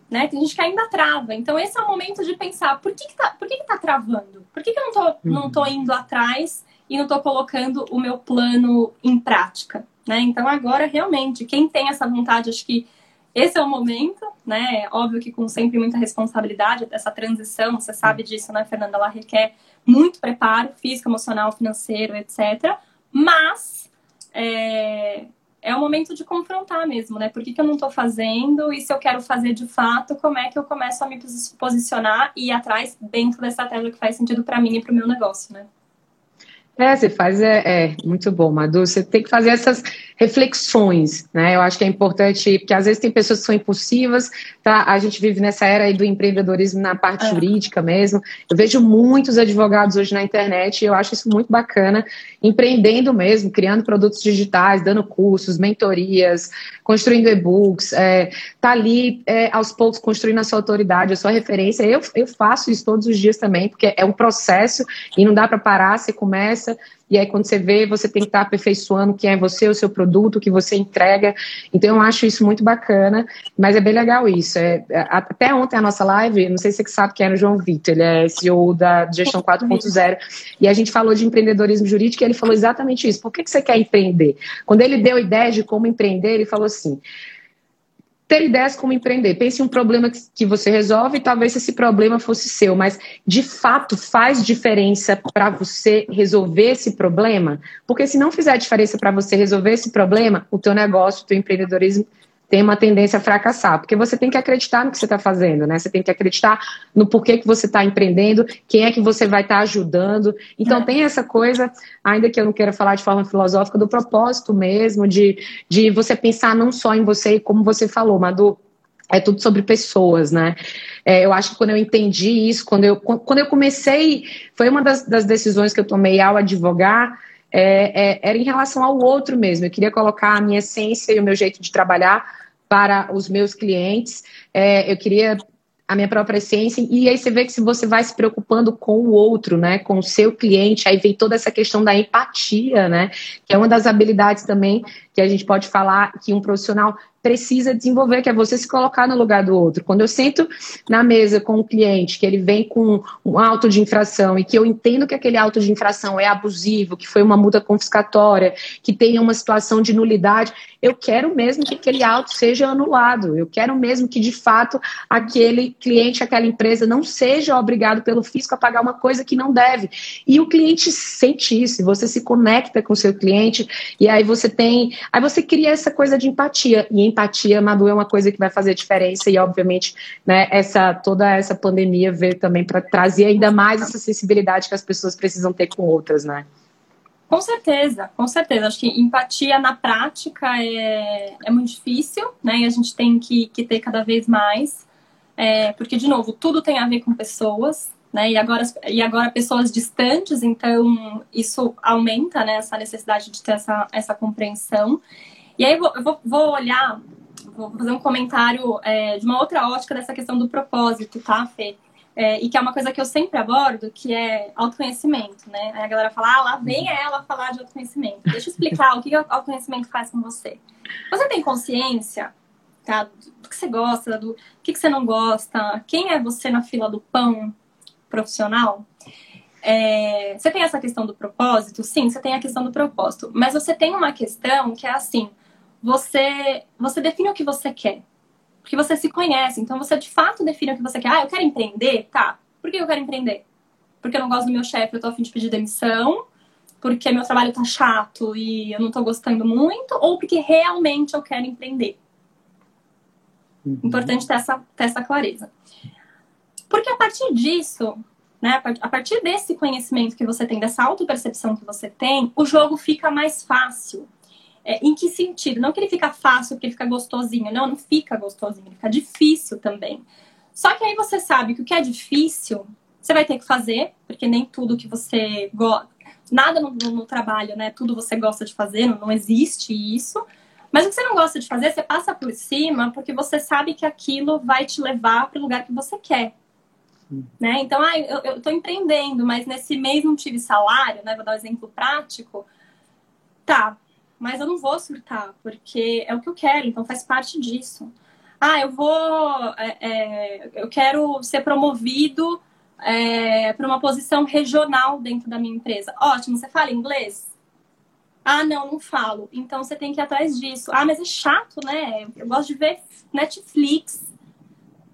né? Tem gente que ainda trava. Então, esse é o momento de pensar, por que, que, tá, por que, que tá travando? Por que, que eu não tô, uhum. não tô indo atrás e não tô colocando o meu plano em prática? Né? Então, agora, realmente, quem tem essa vontade, acho que esse é o momento, né? É óbvio que com sempre muita responsabilidade, essa transição, você sabe disso, né, Fernanda? Ela requer muito preparo físico, emocional, financeiro, etc. Mas é, é o momento de confrontar mesmo, né? Por que, que eu não estou fazendo? E se eu quero fazer de fato, como é que eu começo a me posicionar e ir atrás dentro da estratégia que faz sentido para mim e para o meu negócio, né? É, você faz, é, é, muito bom, Madu. Você tem que fazer essas reflexões, né? Eu acho que é importante, porque às vezes tem pessoas que são impulsivas, tá? A gente vive nessa era aí do empreendedorismo na parte é. jurídica mesmo. Eu vejo muitos advogados hoje na internet e eu acho isso muito bacana, empreendendo mesmo, criando produtos digitais, dando cursos, mentorias, construindo e-books, é, tá ali é, aos poucos construindo a sua autoridade, a sua referência. Eu, eu faço isso todos os dias também, porque é um processo e não dá para parar, você começa e aí quando você vê, você tem que estar aperfeiçoando quem é você, o seu produto, o que você entrega. Então eu acho isso muito bacana, mas é bem legal isso. É, é até ontem a nossa live, não sei se você sabe quem era o João Vitor, ele é CEO da Gestão 4.0, e a gente falou de empreendedorismo jurídico e ele falou exatamente isso. Por que, que você quer empreender? Quando ele deu ideia de como empreender, ele falou assim ter ideias como empreender. Pense em um problema que você resolve e talvez esse problema fosse seu, mas de fato faz diferença para você resolver esse problema? Porque se não fizer diferença para você resolver esse problema, o teu negócio, o teu empreendedorismo tem uma tendência a fracassar, porque você tem que acreditar no que você está fazendo, né? Você tem que acreditar no porquê que você está empreendendo, quem é que você vai estar tá ajudando. Então é. tem essa coisa, ainda que eu não queira falar de forma filosófica, do propósito mesmo, de, de você pensar não só em você, como você falou, Madu, é tudo sobre pessoas, né? É, eu acho que quando eu entendi isso, quando eu, quando eu comecei, foi uma das, das decisões que eu tomei ao advogar, é, é, era em relação ao outro mesmo. Eu queria colocar a minha essência e o meu jeito de trabalhar para os meus clientes. É, eu queria a minha própria essência, e aí você vê que se você vai se preocupando com o outro, né, com o seu cliente, aí vem toda essa questão da empatia, né, que é uma das habilidades também que a gente pode falar que um profissional precisa desenvolver, que é você se colocar no lugar do outro. Quando eu sento na mesa com o cliente, que ele vem com um auto de infração e que eu entendo que aquele auto de infração é abusivo, que foi uma multa confiscatória, que tem uma situação de nulidade, eu quero mesmo que aquele auto seja anulado. Eu quero mesmo que, de fato, aquele cliente, aquela empresa não seja obrigado pelo fisco a pagar uma coisa que não deve. E o cliente sente isso, você se conecta com o seu cliente e aí você tem, aí você cria essa coisa de empatia. E empatia, Madu, é uma coisa que vai fazer diferença e, obviamente, né, essa, toda essa pandemia veio também para trazer ainda mais essa sensibilidade que as pessoas precisam ter com outras, né? Com certeza, com certeza. Acho que empatia na prática é, é muito difícil, né? E a gente tem que, que ter cada vez mais. É, porque, de novo, tudo tem a ver com pessoas, né? E agora, e agora pessoas distantes, então isso aumenta né, essa necessidade de ter essa, essa compreensão. E aí eu vou, eu vou, vou olhar, vou fazer um comentário é, de uma outra ótica dessa questão do propósito, tá, Fê? é, e que é uma coisa que eu sempre abordo, que é autoconhecimento, né? Aí a galera fala, ah, lá vem ela falar de autoconhecimento. Deixa eu explicar o que o autoconhecimento faz com você. Você tem consciência tá, do que você gosta, do que, que você não gosta, quem é você na fila do pão profissional? É, você tem essa questão do propósito? Sim, você tem a questão do propósito. Mas você tem uma questão que é assim, você, você define o que você quer. Porque você se conhece. Então você de fato define o que você quer. Ah, eu quero empreender? Tá. Por que eu quero empreender? Porque eu não gosto do meu chefe, eu tô afim de pedir demissão. Porque meu trabalho tá chato e eu não tô gostando muito. Ou porque realmente eu quero empreender. Uhum. Importante ter essa, ter essa clareza. Porque a partir disso, né, a partir desse conhecimento que você tem, dessa autopercepção que você tem, o jogo fica mais fácil. É, em que sentido? Não que ele fica fácil porque ele fica gostosinho. Não, não fica gostosinho, ele fica difícil também. Só que aí você sabe que o que é difícil, você vai ter que fazer, porque nem tudo que você gosta. Nada no, no, trabalho, né? Tudo você gosta de fazer, não, não existe isso. Mas o que você não gosta de fazer, você passa por cima porque você sabe que aquilo vai te levar para o lugar que você quer. Né? Então, ah, eu estou empreendendo, mas nesse mês não tive salário, né? Vou dar um exemplo prático. Tá, mas eu não vou surtar, porque é o que eu quero, então faz parte disso. Ah, eu vou. É, é, eu quero ser promovido é, para uma posição regional dentro da minha empresa. Ótimo, você fala inglês? Ah, não, não falo. Então você tem que ir atrás disso. Ah, mas é chato, né? Eu gosto de ver Netflix.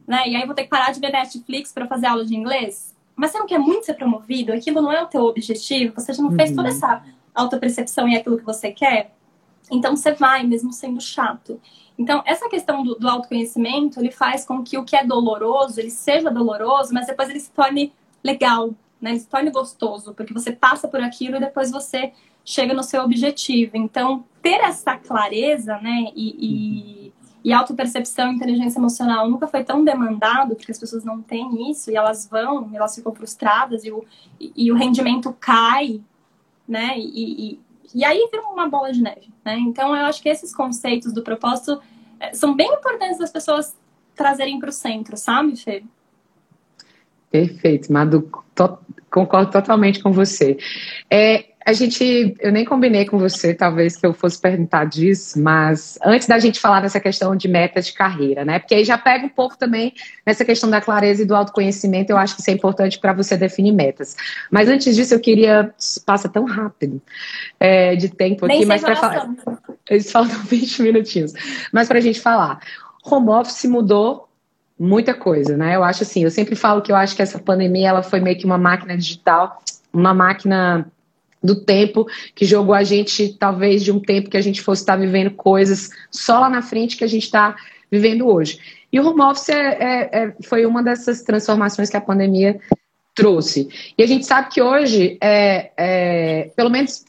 Né? E aí vou ter que parar de ver Netflix para fazer aula de inglês? Mas você não quer muito ser promovido? Aquilo não é o teu objetivo? Você já não fez toda uhum. essa autopercepção e aquilo que você quer, então você vai, mesmo sendo chato. Então, essa questão do, do, autoconhecimento, ele faz com que o que é doloroso, ele seja doloroso, mas depois ele se torne legal, né? Ele se torne gostoso, porque você passa por aquilo e depois você chega no seu objetivo. Então, ter essa clareza, né, e, e, e autopercepção, inteligência emocional nunca foi tão demandado, porque as pessoas não têm isso, e elas vão, elas ficam frustradas, e o, e, e o rendimento cai, né? E, e, e, aí vira uma bola de neve, né? Então eu acho que esses conceitos do propósito eh, são bem importantes das pessoas trazerem para o centro, sabe, Fê? Perfeito, Madu, to concordo totalmente com você. É, a gente, eu nem combinei com você, talvez que eu fosse perguntar disso, mas antes da gente falar dessa questão de meta de carreira, né? Porque aí já pega um pouco também nessa questão da clareza e do autoconhecimento, eu acho que isso é importante para você definir metas. Mas antes disso, eu queria. Passa tão rápido é, de tempo aqui, mas para falar. Eles faltam 20 minutinhos. Mas para a gente falar. Home office mudou muita coisa, né? Eu acho assim, eu sempre falo que eu acho que essa pandemia ela foi meio que uma máquina digital, uma máquina do tempo que jogou a gente, talvez, de um tempo que a gente fosse estar vivendo coisas só lá na frente que a gente está vivendo hoje. E o home office é, é, é, foi uma dessas transformações que a pandemia trouxe. E a gente sabe que hoje, é, é, pelo menos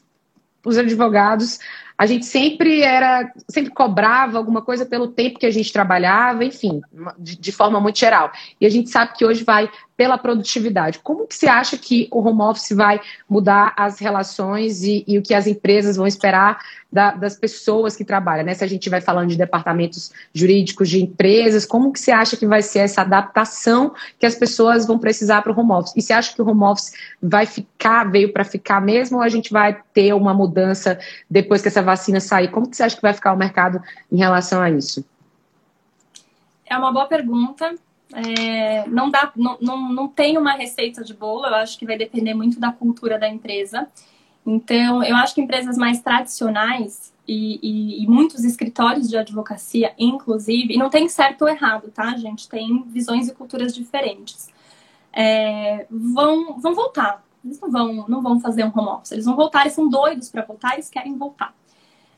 os advogados, a gente sempre era, sempre cobrava alguma coisa pelo tempo que a gente trabalhava, enfim, de, de, forma muito geral. E a gente sabe que hoje vai pela produtividade. Como que você acha que o home office vai mudar as relações e, e o que as empresas vão esperar da, das pessoas que trabalham? Né? Se a gente vai falando de departamentos jurídicos de empresas, como que você acha que vai ser essa adaptação que as pessoas vão precisar para o home office? E você acha que o home office vai ficar, veio para ficar mesmo, ou a gente vai ter uma mudança depois que essa vacina sair? Como que você acha que vai ficar o mercado em relação a isso? É uma boa pergunta. É, não, dá, não, não, não tem uma receita de bolo, eu acho que vai depender muito da cultura da empresa. Então, eu acho que empresas mais tradicionais e, e, e, muitos escritórios de advocacia, inclusive, e não tem certo ou errado, tá, gente? Tem visões e culturas diferentes. É, vão, vão voltar. Eles não vão, não vão fazer um home office. Eles vão voltar, eles são doidos para voltar, eles querem voltar.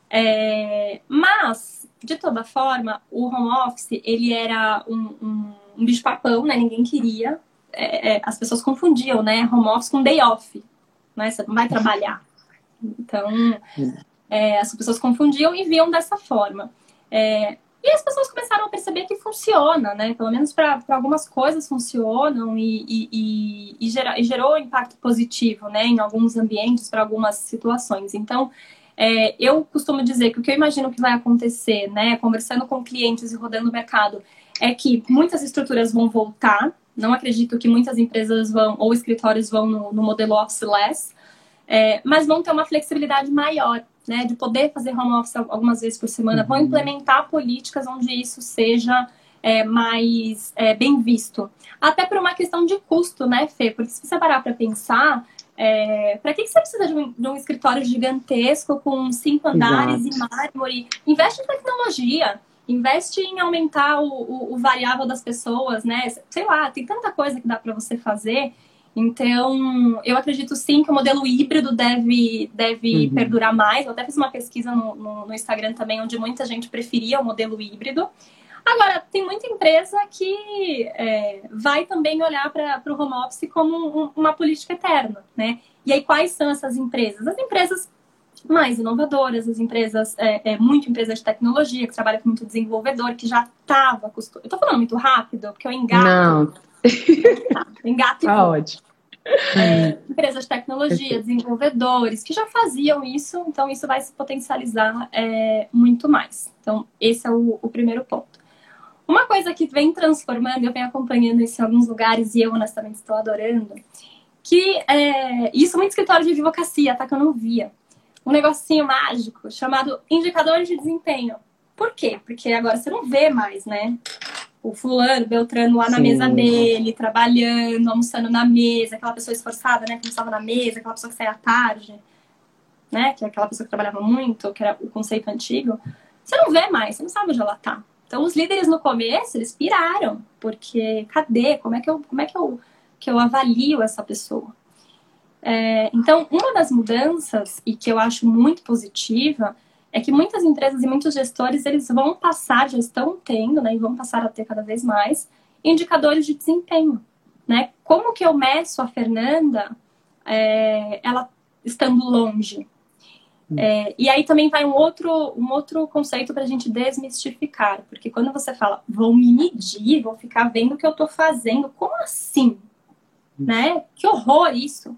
É, mas, de toda forma, o home office, ele era um, um um bicho papão, né? Ninguém queria. É, é, as pessoas confundiam, né? Home office com day off, né? Você não vai trabalhar. Então, é, as pessoas confundiam e viam dessa forma. É, e as pessoas começaram a perceber que funciona, né? Pelo menos para algumas coisas funcionam e, e, e, e, gera, e gerou impacto positivo, né? Em alguns ambientes, para algumas situações. Então, é, eu costumo dizer que o que eu imagino que vai acontecer, né? Conversando com clientes e rodando o mercado, é que muitas estruturas vão voltar, Não acredito que muitas empresas vão, ou escritórios vão no, no modelo office-less, é, mas vão ter uma flexibilidade maior, né, de poder fazer home office algumas vezes por semana, uhum. vão implementar políticas onde isso seja é, mais é, bem visto. Até por uma questão de custo, né, Fê? Porque se você parar para pensar, é, para que, que você precisa de um, de um, escritório gigantesco com cinco andares Exato. e mármore? Investe em tecnologia, investe em aumentar o, o, o, variável das pessoas, né? Sei lá, tem tanta coisa que dá para você fazer. Então, eu acredito sim que o modelo híbrido deve, deve uhum. perdurar mais. Eu até fiz uma pesquisa no, no, no, Instagram também, onde muita gente preferia o modelo híbrido. Agora, tem muita empresa que é, vai também olhar para o home office como um, uma política eterna, né? E aí, quais são essas empresas? As empresas mais inovadoras, as empresas, é, é, muito empresas de tecnologia, que trabalham com muito desenvolvedor, que já estava acostumado. Eu estou falando muito rápido, porque eu engato. Não. Tá, engato tá ótimo. É, empresas de tecnologia, desenvolvedores que já faziam isso, então isso vai se potencializar é, muito mais. Então, esse é o, o, primeiro ponto. Uma coisa que vem transformando, eu venho acompanhando isso em alguns lugares e eu honestamente estou adorando, que é, isso muito escritório de advocacia, tá? Que eu não via. Um negocinho mágico chamado indicadores de desempenho. Por quê? Porque agora você não vê mais, né? o fulano, Beltrano lá na Sim. mesa dele, trabalhando, almoçando na mesa, aquela pessoa esforçada, né, que estava na mesa, aquela pessoa que saía tarde, né, que é aquela pessoa que trabalhava muito, que era o conceito antigo, você não vê mais, você não sabe onde ela tá. Então, os líderes no começo, eles piraram, porque cadê? Como é que eu, como é que eu, que eu avalio essa pessoa? É, então, uma das mudanças, e que eu acho muito positiva, é que muitas empresas e muitos gestores eles vão passar, já estão tendo, né, e vão passar a ter cada vez mais indicadores de desempenho, né? Como que eu meço a Fernanda, é, ela estando longe? Hum. É, e aí também vai um outro, um outro conceito para a gente desmistificar, porque quando você fala, vou me medir, vou ficar vendo o que eu estou fazendo, como assim? Né? Que horror isso!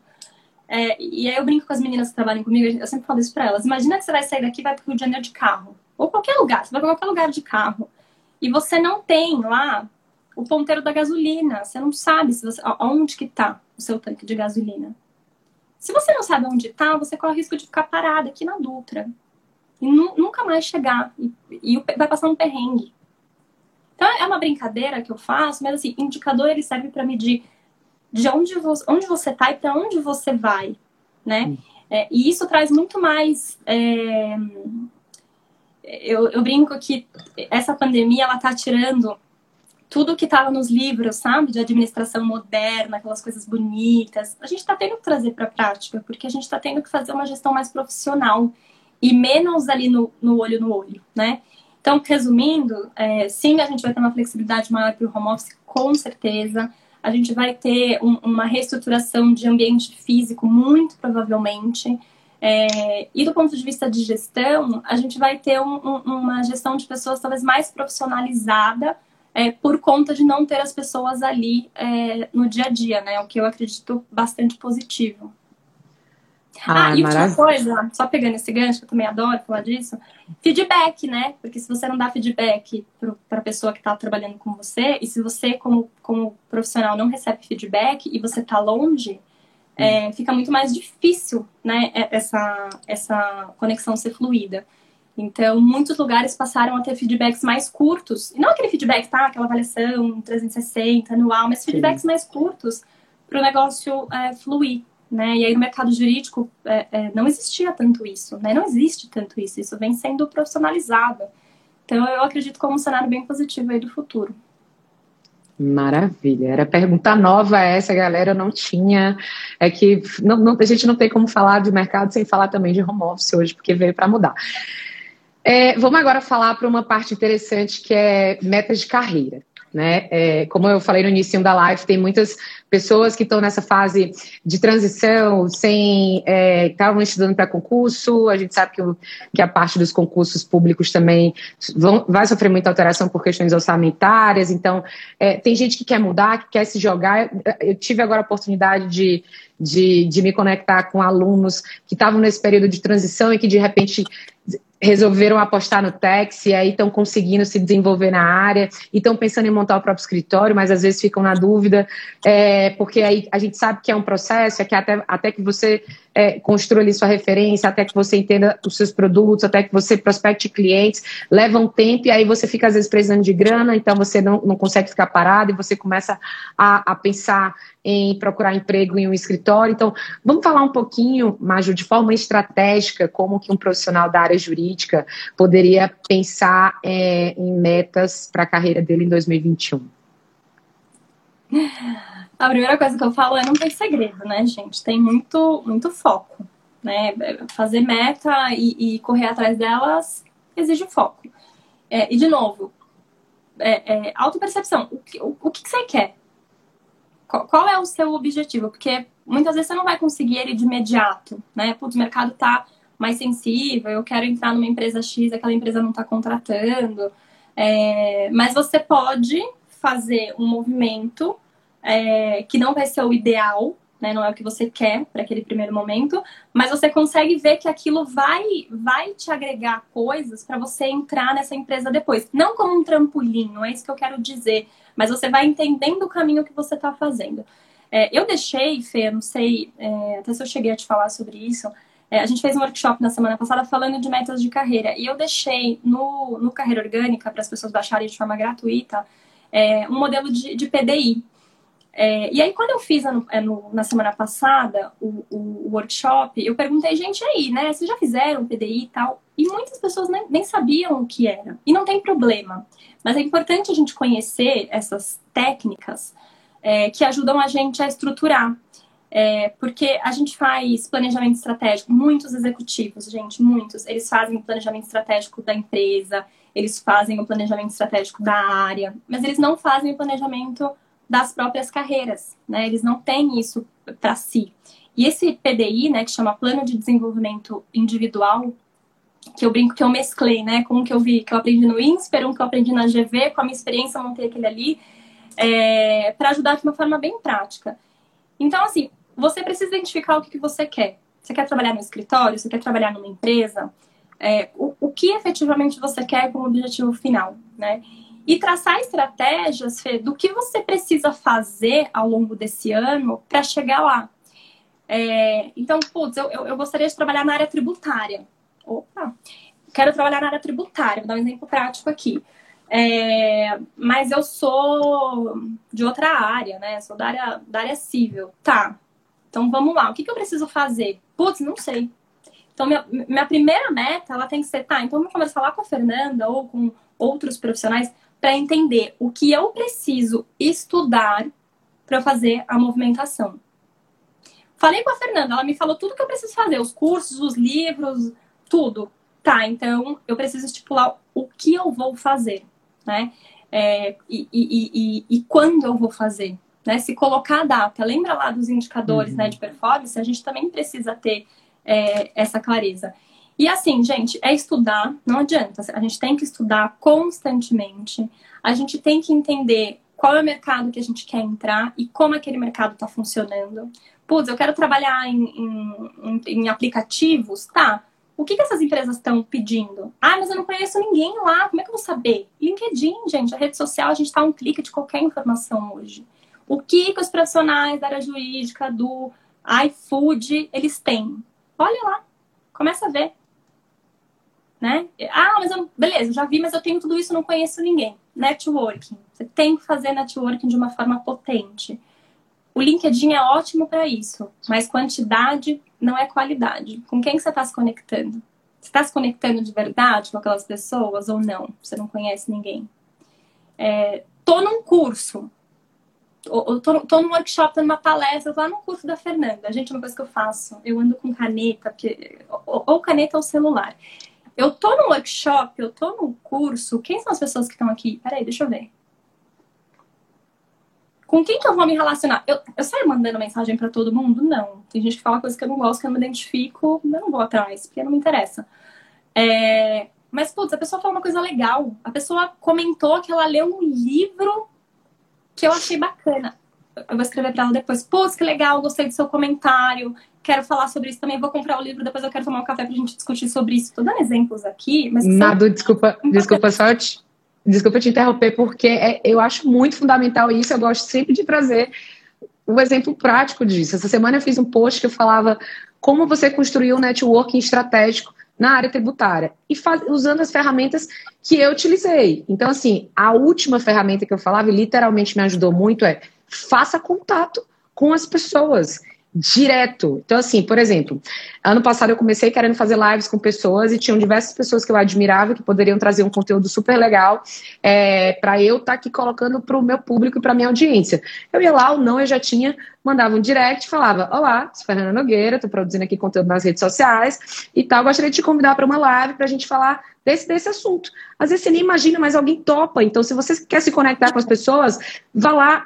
É, e aí eu brinco com as meninas que trabalham comigo, eu sempre falo isso para elas. Imagina que você vai sair daqui e vai para o Rio de Janeiro de carro. Ou qualquer lugar, você vai para qualquer lugar de carro. E você não tem lá o ponteiro da gasolina. Você não sabe se você, onde que tá o seu tanque de gasolina. Se você não sabe onde está, você corre o risco de ficar parada aqui na Dutra. E nu nunca mais chegar. E, e vai passar um perrengue. Então é uma brincadeira que eu faço, mas assim, indicador ele serve para medir de onde você, onde você tá e para onde você vai, né? É, e isso traz muito mais. É, eu, eu, brinco que essa pandemia ela tá tirando tudo que estava nos livros, sabe, de administração moderna, aquelas coisas bonitas. A gente está tendo que trazer para a prática, porque a gente está tendo que fazer uma gestão mais profissional e menos ali no, no olho no olho, né? Então, resumindo, é, sim, a gente vai ter uma flexibilidade maior para o home office, com certeza a gente vai ter um, uma reestruturação de ambiente físico, muito provavelmente. É, e do ponto de vista de gestão, a gente vai ter um, um, uma gestão de pessoas talvez mais profissionalizada é, por conta de não ter as pessoas ali é, no dia a dia, né? O que eu acredito bastante positivo. Ah, ah e outra coisa, só pegando esse gancho, que eu também adoro falar disso, feedback, né? Porque se você não dá feedback para a pessoa que está trabalhando com você, e se você, como, como profissional, não recebe feedback e você está longe, é, fica muito mais difícil, né? Essa, essa conexão ser fluida. Então, muitos lugares passaram a ter feedbacks mais curtos. E não aquele feedback, tá? Aquela avaliação 360, anual, mas feedbacks Sim. mais curtos para o negócio é, fluir né? E aí no mercado jurídico é, é, não existia tanto isso, né? Não existe tanto isso, isso vem sendo profissionalizado. Então eu acredito como um cenário bem positivo aí do futuro. Maravilha, era pergunta nova essa, galera, não tinha. É que não, não, a gente não tem como falar de mercado sem falar também de home office hoje, porque veio para mudar. É, vamos agora falar para uma parte interessante que é metas de carreira. Né? É, como eu falei no início da live, tem muitas pessoas que estão nessa fase de transição, sem é, estavam estudando para concurso. A gente sabe que, o, que, a parte dos concursos públicos também vão, vai sofrer muita alteração por questões orçamentárias. Então, é, tem gente que quer mudar, que quer se jogar. Eu tive agora a oportunidade de, de, de me conectar com alunos que estavam nesse período de transição e que de repente resolveram apostar no Tex e aí estão conseguindo se desenvolver na área e estão pensando em montar o próprio escritório, mas às vezes ficam na dúvida, é, porque aí a gente sabe que é um processo, é que até, até que você é, construa ali sua referência, até que você entenda os seus produtos, até que você prospecte clientes, leva um tempo e aí você fica às vezes precisando de grana, então você não, não consegue ficar parado e você começa a, a pensar em procurar emprego em um escritório. Então, vamos falar um pouquinho, Maju, de forma estratégica, como que um profissional da área jurídica poderia pensar é, em metas para a carreira dele em 2021. A primeira coisa que eu falo é não tem segredo, né, gente? Tem muito, muito foco, né? Fazer meta e, e correr atrás delas exige foco. É, e, de novo, é, é, autopercepção. O, que, o, o que você quer? Qual, qual, é o seu objetivo? Porque muitas vezes você não vai conseguir ele de imediato, né? Putz, o mercado está mais sensível, eu quero entrar numa empresa X, aquela empresa não está contratando. É, mas você pode fazer um movimento é, que não vai ser o ideal, né, não é o que você quer para aquele primeiro momento, mas você consegue ver que aquilo vai, vai te agregar coisas para você entrar nessa empresa depois. Não como um trampolim, não é isso que eu quero dizer, mas você vai entendendo o caminho que você está fazendo. É, eu deixei, Fê, não sei é, até se eu cheguei a te falar sobre isso, é, a gente fez um workshop na semana passada falando de metas de carreira, e eu deixei no, no Carreira Orgânica, para as pessoas baixarem de forma gratuita, é, um modelo de, de PDI. É, e aí, quando eu fiz no, é, no, na semana passada o, o, workshop, eu perguntei, gente, aí, né? Vocês já fizeram PDI e tal? E muitas pessoas nem, nem sabiam o que era. E não tem problema. Mas é importante a gente conhecer essas técnicas é, que ajudam a gente a estruturar. É, porque a gente faz planejamento estratégico, muitos executivos, gente, muitos, eles fazem o planejamento estratégico da empresa, eles fazem o planejamento estratégico da área, mas eles não fazem o planejamento das próprias carreiras, né? Eles não têm isso para si. E esse PDI, né, que chama Plano de Desenvolvimento Individual, que eu brinco que eu mesclei, né, com o que eu vi, que eu aprendi no INSPER, um que eu aprendi na GV, com a minha experiência, eu montei aquele ali, é, para ajudar de uma forma bem prática. Então, assim, você precisa identificar o que, que você quer. Você quer trabalhar no escritório? Você quer trabalhar numa empresa? É, o, o que efetivamente você quer como objetivo final, né? E traçar estratégias, Fê, do que você precisa fazer ao longo desse ano para chegar lá. É, então, putz, eu, eu, gostaria de trabalhar na área tributária. Opa! Quero trabalhar na área tributária, vou dar um exemplo prático aqui. É, mas eu sou de outra área, né? Sou da área, da área civil. Tá. Então vamos lá. O que, que eu preciso fazer? Putz, não sei. Então, minha, minha primeira meta, ela tem que ser, tá, então vamos conversar lá com a Fernanda ou com outros profissionais para entender o que eu preciso estudar para fazer a movimentação. Falei com a Fernanda, ela me falou tudo que eu preciso fazer, os cursos, os livros, tudo. Tá, então eu preciso estipular o que eu vou fazer, né? É, e, e, e, e, quando eu vou fazer, né? Se colocar a data, lembra lá dos indicadores né, uhum. né, de performance, a gente também precisa ter é, essa clareza. E assim, gente, é estudar, não adianta. A gente tem que estudar constantemente. A gente tem que entender qual é o mercado que a gente quer entrar e como aquele mercado está funcionando. Putz, eu quero trabalhar em, em, em aplicativos, tá? O que, que essas empresas estão pedindo? Ah, mas eu não conheço ninguém lá, como é que eu vou saber? LinkedIn, gente, a rede social, a gente está um clique de qualquer informação hoje. O que, que os profissionais da área jurídica, do iFood, eles têm? Olha lá, começa a ver né? Ah, mas eu, beleza, já vi, mas eu tenho tudo isso, não conheço ninguém. Networking. Você tem que fazer networking de uma forma potente. O LinkedIn é ótimo para isso, mas quantidade não é qualidade. Com quem você está se conectando? Você está se conectando de verdade com aquelas pessoas ou não? Você não conhece ninguém. É, tô num curso, tô, tô num workshop, tô numa palestra, tô lá no curso da Fernanda. Gente, uma coisa que eu faço, eu ando com caneta, porque, ou, ou caneta ou celular. Eu tô no workshop, eu tô no curso. Quem são as pessoas que estão aqui? Peraí, deixa eu ver. Com quem que eu vou me relacionar? Eu, eu saio mandando mensagem para todo mundo? Não. Tem gente que fala coisas que eu não gosto, que eu não me identifico, eu não vou atrás, porque não me interessa. É... Mas, putz, a pessoa falou uma coisa legal. A pessoa comentou que ela leu um livro que eu achei bacana. Eu vou escrever para ela depois, pô, que legal, gostei do seu comentário, quero falar sobre isso também, vou comprar o livro, depois eu quero tomar um café pra gente discutir sobre isso. Tô dando exemplos aqui, mas. Nada, desculpa, desculpa só te, desculpa te interromper, porque é, eu acho muito fundamental isso, eu gosto sempre de trazer um exemplo prático disso. Essa semana eu fiz um post que eu falava como você construir um networking estratégico na área tributária e faz, usando as ferramentas que eu utilizei. Então, assim, a última ferramenta que eu falava e literalmente me ajudou muito é faça contato com as pessoas direto. Então, assim, por exemplo, ano passado eu comecei querendo fazer lives com pessoas e tinham diversas pessoas que eu admirava que poderiam trazer um conteúdo super legal é, para eu estar tá aqui colocando para o meu público e para minha audiência. Eu ia lá, ou não, eu já tinha, mandava um direct, falava: Olá, sou Fernanda Nogueira, estou produzindo aqui conteúdo nas redes sociais e tal. Gostaria de te convidar para uma live para a gente falar desse, desse assunto. Às vezes você nem imagina, mas alguém topa. Então, se você quer se conectar com as pessoas, vá lá,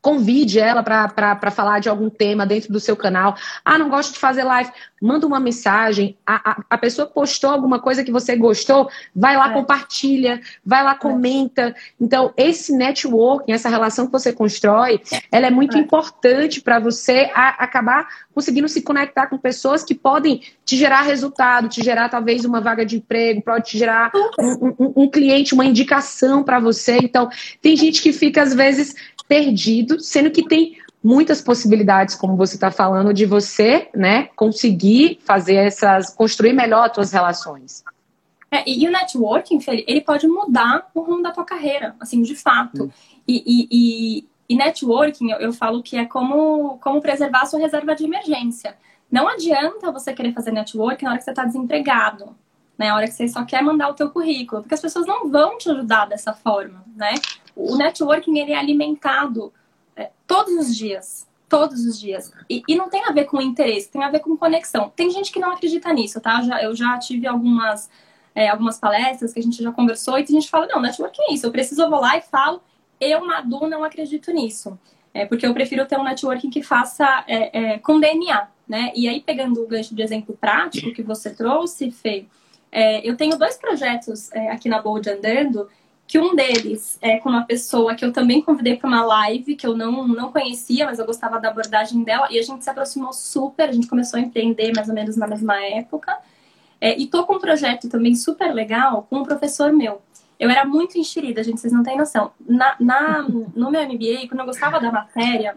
Convide ela para falar de algum tema dentro do seu canal. Ah, não gosto de fazer live. Manda uma mensagem. A, a, a pessoa postou alguma coisa que você gostou, vai lá, é. compartilha, vai lá, é. comenta. Então, esse networking, essa relação que você constrói, ela é muito é. importante para você a, acabar conseguindo se conectar com pessoas que podem te gerar resultado, te gerar talvez uma vaga de emprego, pode te gerar um, um, um cliente, uma indicação para você. Então, tem gente que fica, às vezes, perdido, sendo que tem muitas possibilidades, como você está falando, de você, né, conseguir fazer essas, construir melhor as suas relações. É, e o networking, ele pode mudar o rumo da tua carreira, assim, de fato. Hum. E, e, e, e, networking, eu, eu, falo que é como, como preservar a sua reserva de emergência. Não adianta você querer fazer networking na hora que você está desempregado, né? Na hora que você só quer mandar o teu currículo, porque as pessoas não vão te ajudar dessa forma, né? O networking ele é alimentado é, todos os dias. Todos os dias. E, e, não tem a ver com interesse, tem a ver com conexão. Tem gente que não acredita nisso, tá? Já, eu já tive algumas, é, algumas palestras que a gente já conversou e a gente fala, não, networking é isso. Eu preciso, eu vou lá e falo, eu, Madu, não acredito nisso. É, porque eu prefiro ter um networking que faça é, é, com DNA, né? E aí, pegando o gancho de exemplo prático que você trouxe, Fê, é, eu tenho dois projetos é, aqui na Bold Andando que um deles é com uma pessoa que eu também convidei para uma live, que eu não, não conhecia, mas eu gostava da abordagem dela, e a gente se aproximou super, a gente começou a empreender mais ou menos na mesma época. É, e tô com um projeto também super legal com um professor meu. Eu era muito enxerida, gente, vocês não têm noção. Na, na, no meu MBA, quando eu gostava da matéria,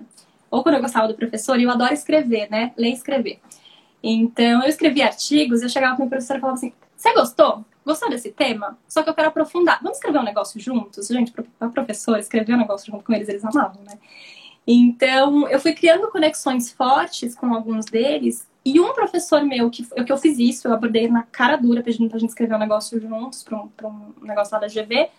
ou quando eu gostava do professor, eu adoro escrever, né? Ler e escrever. Então, eu escrevia artigos, eu chegava para o professor e falava assim: Você gostou? Gostou desse tema? Só que eu quero aprofundar. Vamos escrever um negócio juntos? Gente, a professora escreveu um negócio junto com eles, eles amavam, né? Então, eu fui criando conexões fortes com alguns deles. E um professor meu, que, que eu fiz isso, eu abordei na cara dura, pedindo pra gente escrever um negócio juntos, para um, um negócio lá da GV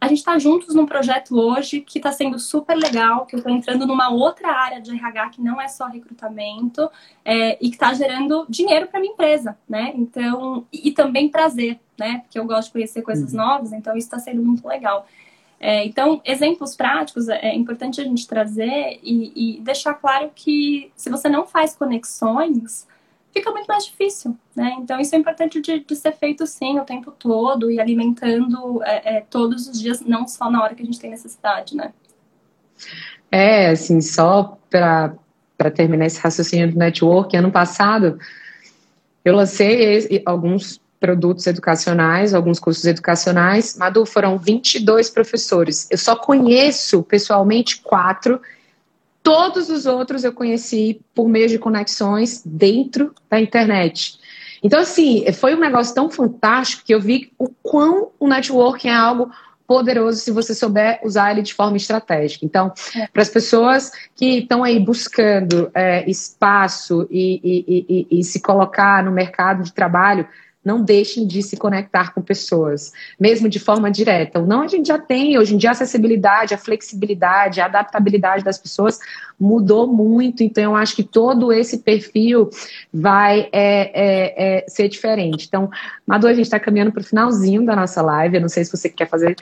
a gente está juntos num projeto hoje que está sendo super legal, que eu estou entrando numa outra área de RH que não é só recrutamento é, e que está gerando dinheiro para minha empresa, né? Então, e, e, também prazer, né? Porque eu gosto de conhecer coisas uhum. novas, então isso está sendo muito legal. É, então, exemplos práticos é, é importante a gente trazer e, e deixar claro que se você não faz conexões, fica muito mais difícil, né? Então isso é importante de, de ser feito sim o tempo todo e alimentando é, é, todos os dias, não só na hora que a gente tem necessidade, né? É, assim, só para terminar esse raciocínio do network, ano passado eu lancei alguns produtos educacionais, alguns cursos educacionais. Madu, foram 22 professores. Eu só conheço pessoalmente quatro Todos os outros eu conheci por meio de conexões dentro da internet. Então, assim, foi um negócio tão fantástico que eu vi o quão o networking é algo poderoso se você souber usar ele de forma estratégica. Então, é. para as pessoas que estão aí buscando é, espaço e, e, e, e se colocar no mercado de trabalho, não deixem de se conectar com pessoas, mesmo de forma direta. Não, a gente já tem, hoje em dia, a acessibilidade, a flexibilidade, a adaptabilidade das pessoas mudou muito, então eu acho que todo esse perfil vai é, é, é, ser diferente. Então, Madu, a gente está caminhando para o finalzinho da nossa live, eu não sei se você quer fazer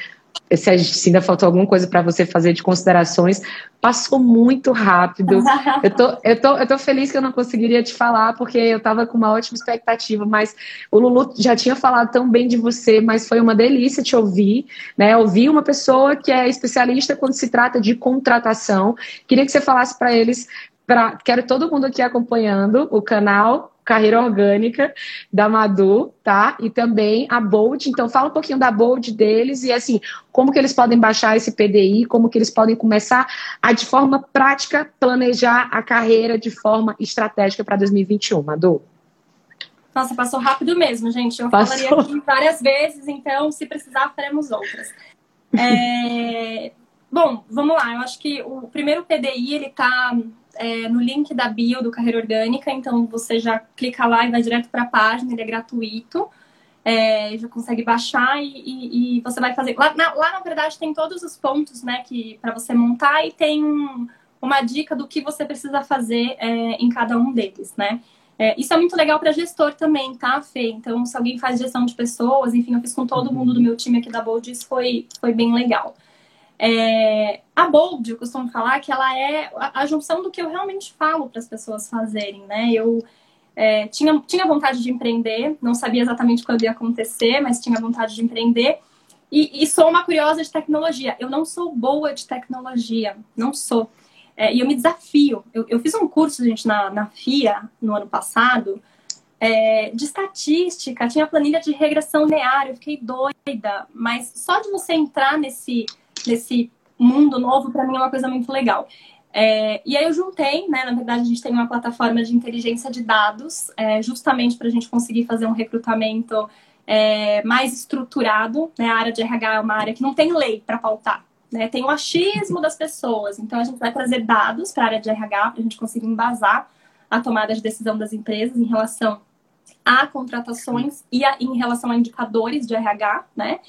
se, se ainda faltou alguma coisa para você fazer de considerações, passou muito rápido. eu, tô, eu, tô, eu tô feliz que eu não conseguiria te falar, porque eu estava com uma ótima expectativa, mas o Lulu já tinha falado tão bem de você, mas foi uma delícia te ouvir, né? Ouvir uma pessoa que é especialista quando se trata de contratação. Queria que você falasse para eles. Pra, quero todo mundo aqui acompanhando o canal carreira orgânica da Madu, tá? E também a Bold. Então, fala um pouquinho da Bold deles e, assim, como que eles podem baixar esse PDI, como que eles podem começar a, de forma prática, planejar a carreira de forma estratégica para 2021, Madu. Nossa, passou rápido mesmo, gente. Eu passou. falaria aqui várias vezes, então, se precisar, faremos outras. É... Bom, vamos lá. Eu acho que o primeiro PDI, ele está é, no link da bio do Carreira Orgânica, então você já clica lá e vai direto para a página, ele é gratuito. É, já consegue baixar e, e, e, você vai fazer. Lá na, lá, na verdade, tem todos os pontos né, que para você montar e tem um, uma dica do que você precisa fazer é, em cada um deles, né? É, isso é muito legal para gestor também, tá, Fê? Então, se alguém faz gestão de pessoas, enfim, eu fiz com todo mundo do meu time aqui da Bold, isso foi, foi bem legal. É, a Bold, eu costumo falar que ela é a, junção do que eu realmente falo para as pessoas fazerem, né? Eu é, tinha, tinha vontade de empreender, não sabia exatamente quando ia acontecer, mas tinha vontade de empreender. E, e sou uma curiosa de tecnologia. Eu não sou boa de tecnologia, não sou. É, e eu me desafio. Eu, eu, fiz um curso, gente, na, na FIA no ano passado, é, de estatística, tinha planilha de regressão linear, eu fiquei doida. Mas só de você entrar nesse nesse mundo novo, para mim é uma coisa muito legal. É, e aí eu juntei, né? Na verdade, a gente tem uma plataforma de inteligência de dados, é, justamente para a gente conseguir fazer um recrutamento é, mais estruturado. Né? A área de RH é uma área que não tem lei para pautar. Né? Tem o achismo das pessoas. Então, a gente vai trazer dados para a área de RH para a gente conseguir embasar a tomada de decisão das empresas em relação a contratações e a, em relação a indicadores de RH, né?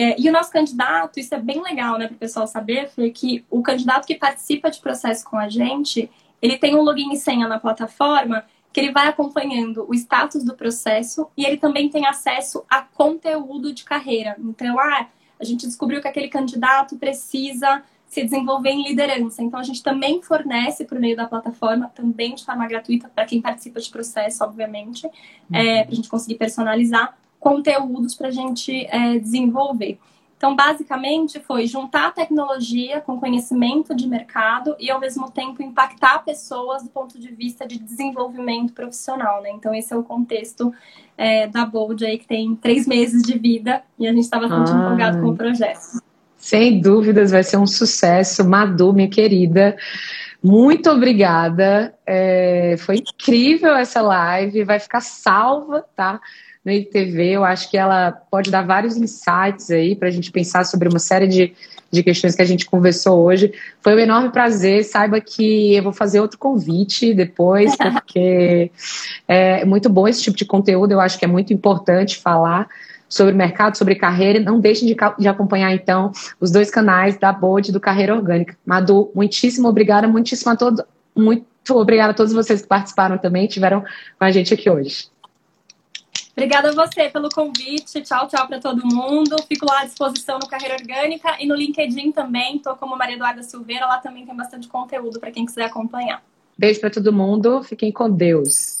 É, e o nosso candidato, isso é bem legal, né, para o pessoal saber, foi que o candidato que participa de processo com a gente, ele tem um login e senha na plataforma que ele vai acompanhando o status do processo e ele também tem acesso a conteúdo de carreira. Então, ah, a gente descobriu que aquele candidato precisa se desenvolver em liderança. Então, a gente também fornece por meio da plataforma, também de forma gratuita, para quem participa de processo, obviamente, uhum. é, para a gente conseguir personalizar conteúdos para a gente é, desenvolver. Então, basicamente, foi juntar a tecnologia com conhecimento de mercado e, ao mesmo tempo, impactar pessoas do ponto de vista de desenvolvimento profissional, né? Então, esse é o contexto é, da Bold aí, que tem três meses de vida e a gente estava muito ah, empolgado com o projeto. Sem dúvidas, vai ser um sucesso. Madu, minha querida, muito obrigada. É, foi incrível essa live, vai ficar salva, tá? No ITV. Eu acho que ela pode dar vários insights aí para a gente pensar sobre uma série de, de questões que a gente conversou hoje. Foi um enorme prazer. Saiba que eu vou fazer outro convite depois, porque é muito bom esse tipo de conteúdo. Eu acho que é muito importante falar sobre mercado, sobre carreira. Não deixem de, de acompanhar, então, os dois canais da Bode do Carreira Orgânica. Madu, muitíssimo obrigada, muitíssimo a todos. Muito obrigada a todos vocês que participaram também, tiveram com a gente aqui hoje. Obrigada a você pelo convite. Tchau, tchau para todo mundo. Fico lá à disposição no Carreira Orgânica e no LinkedIn também. Estou como Maria Eduarda Silveira. Lá também tem bastante conteúdo para quem quiser acompanhar. Beijo para todo mundo. Fiquem com Deus.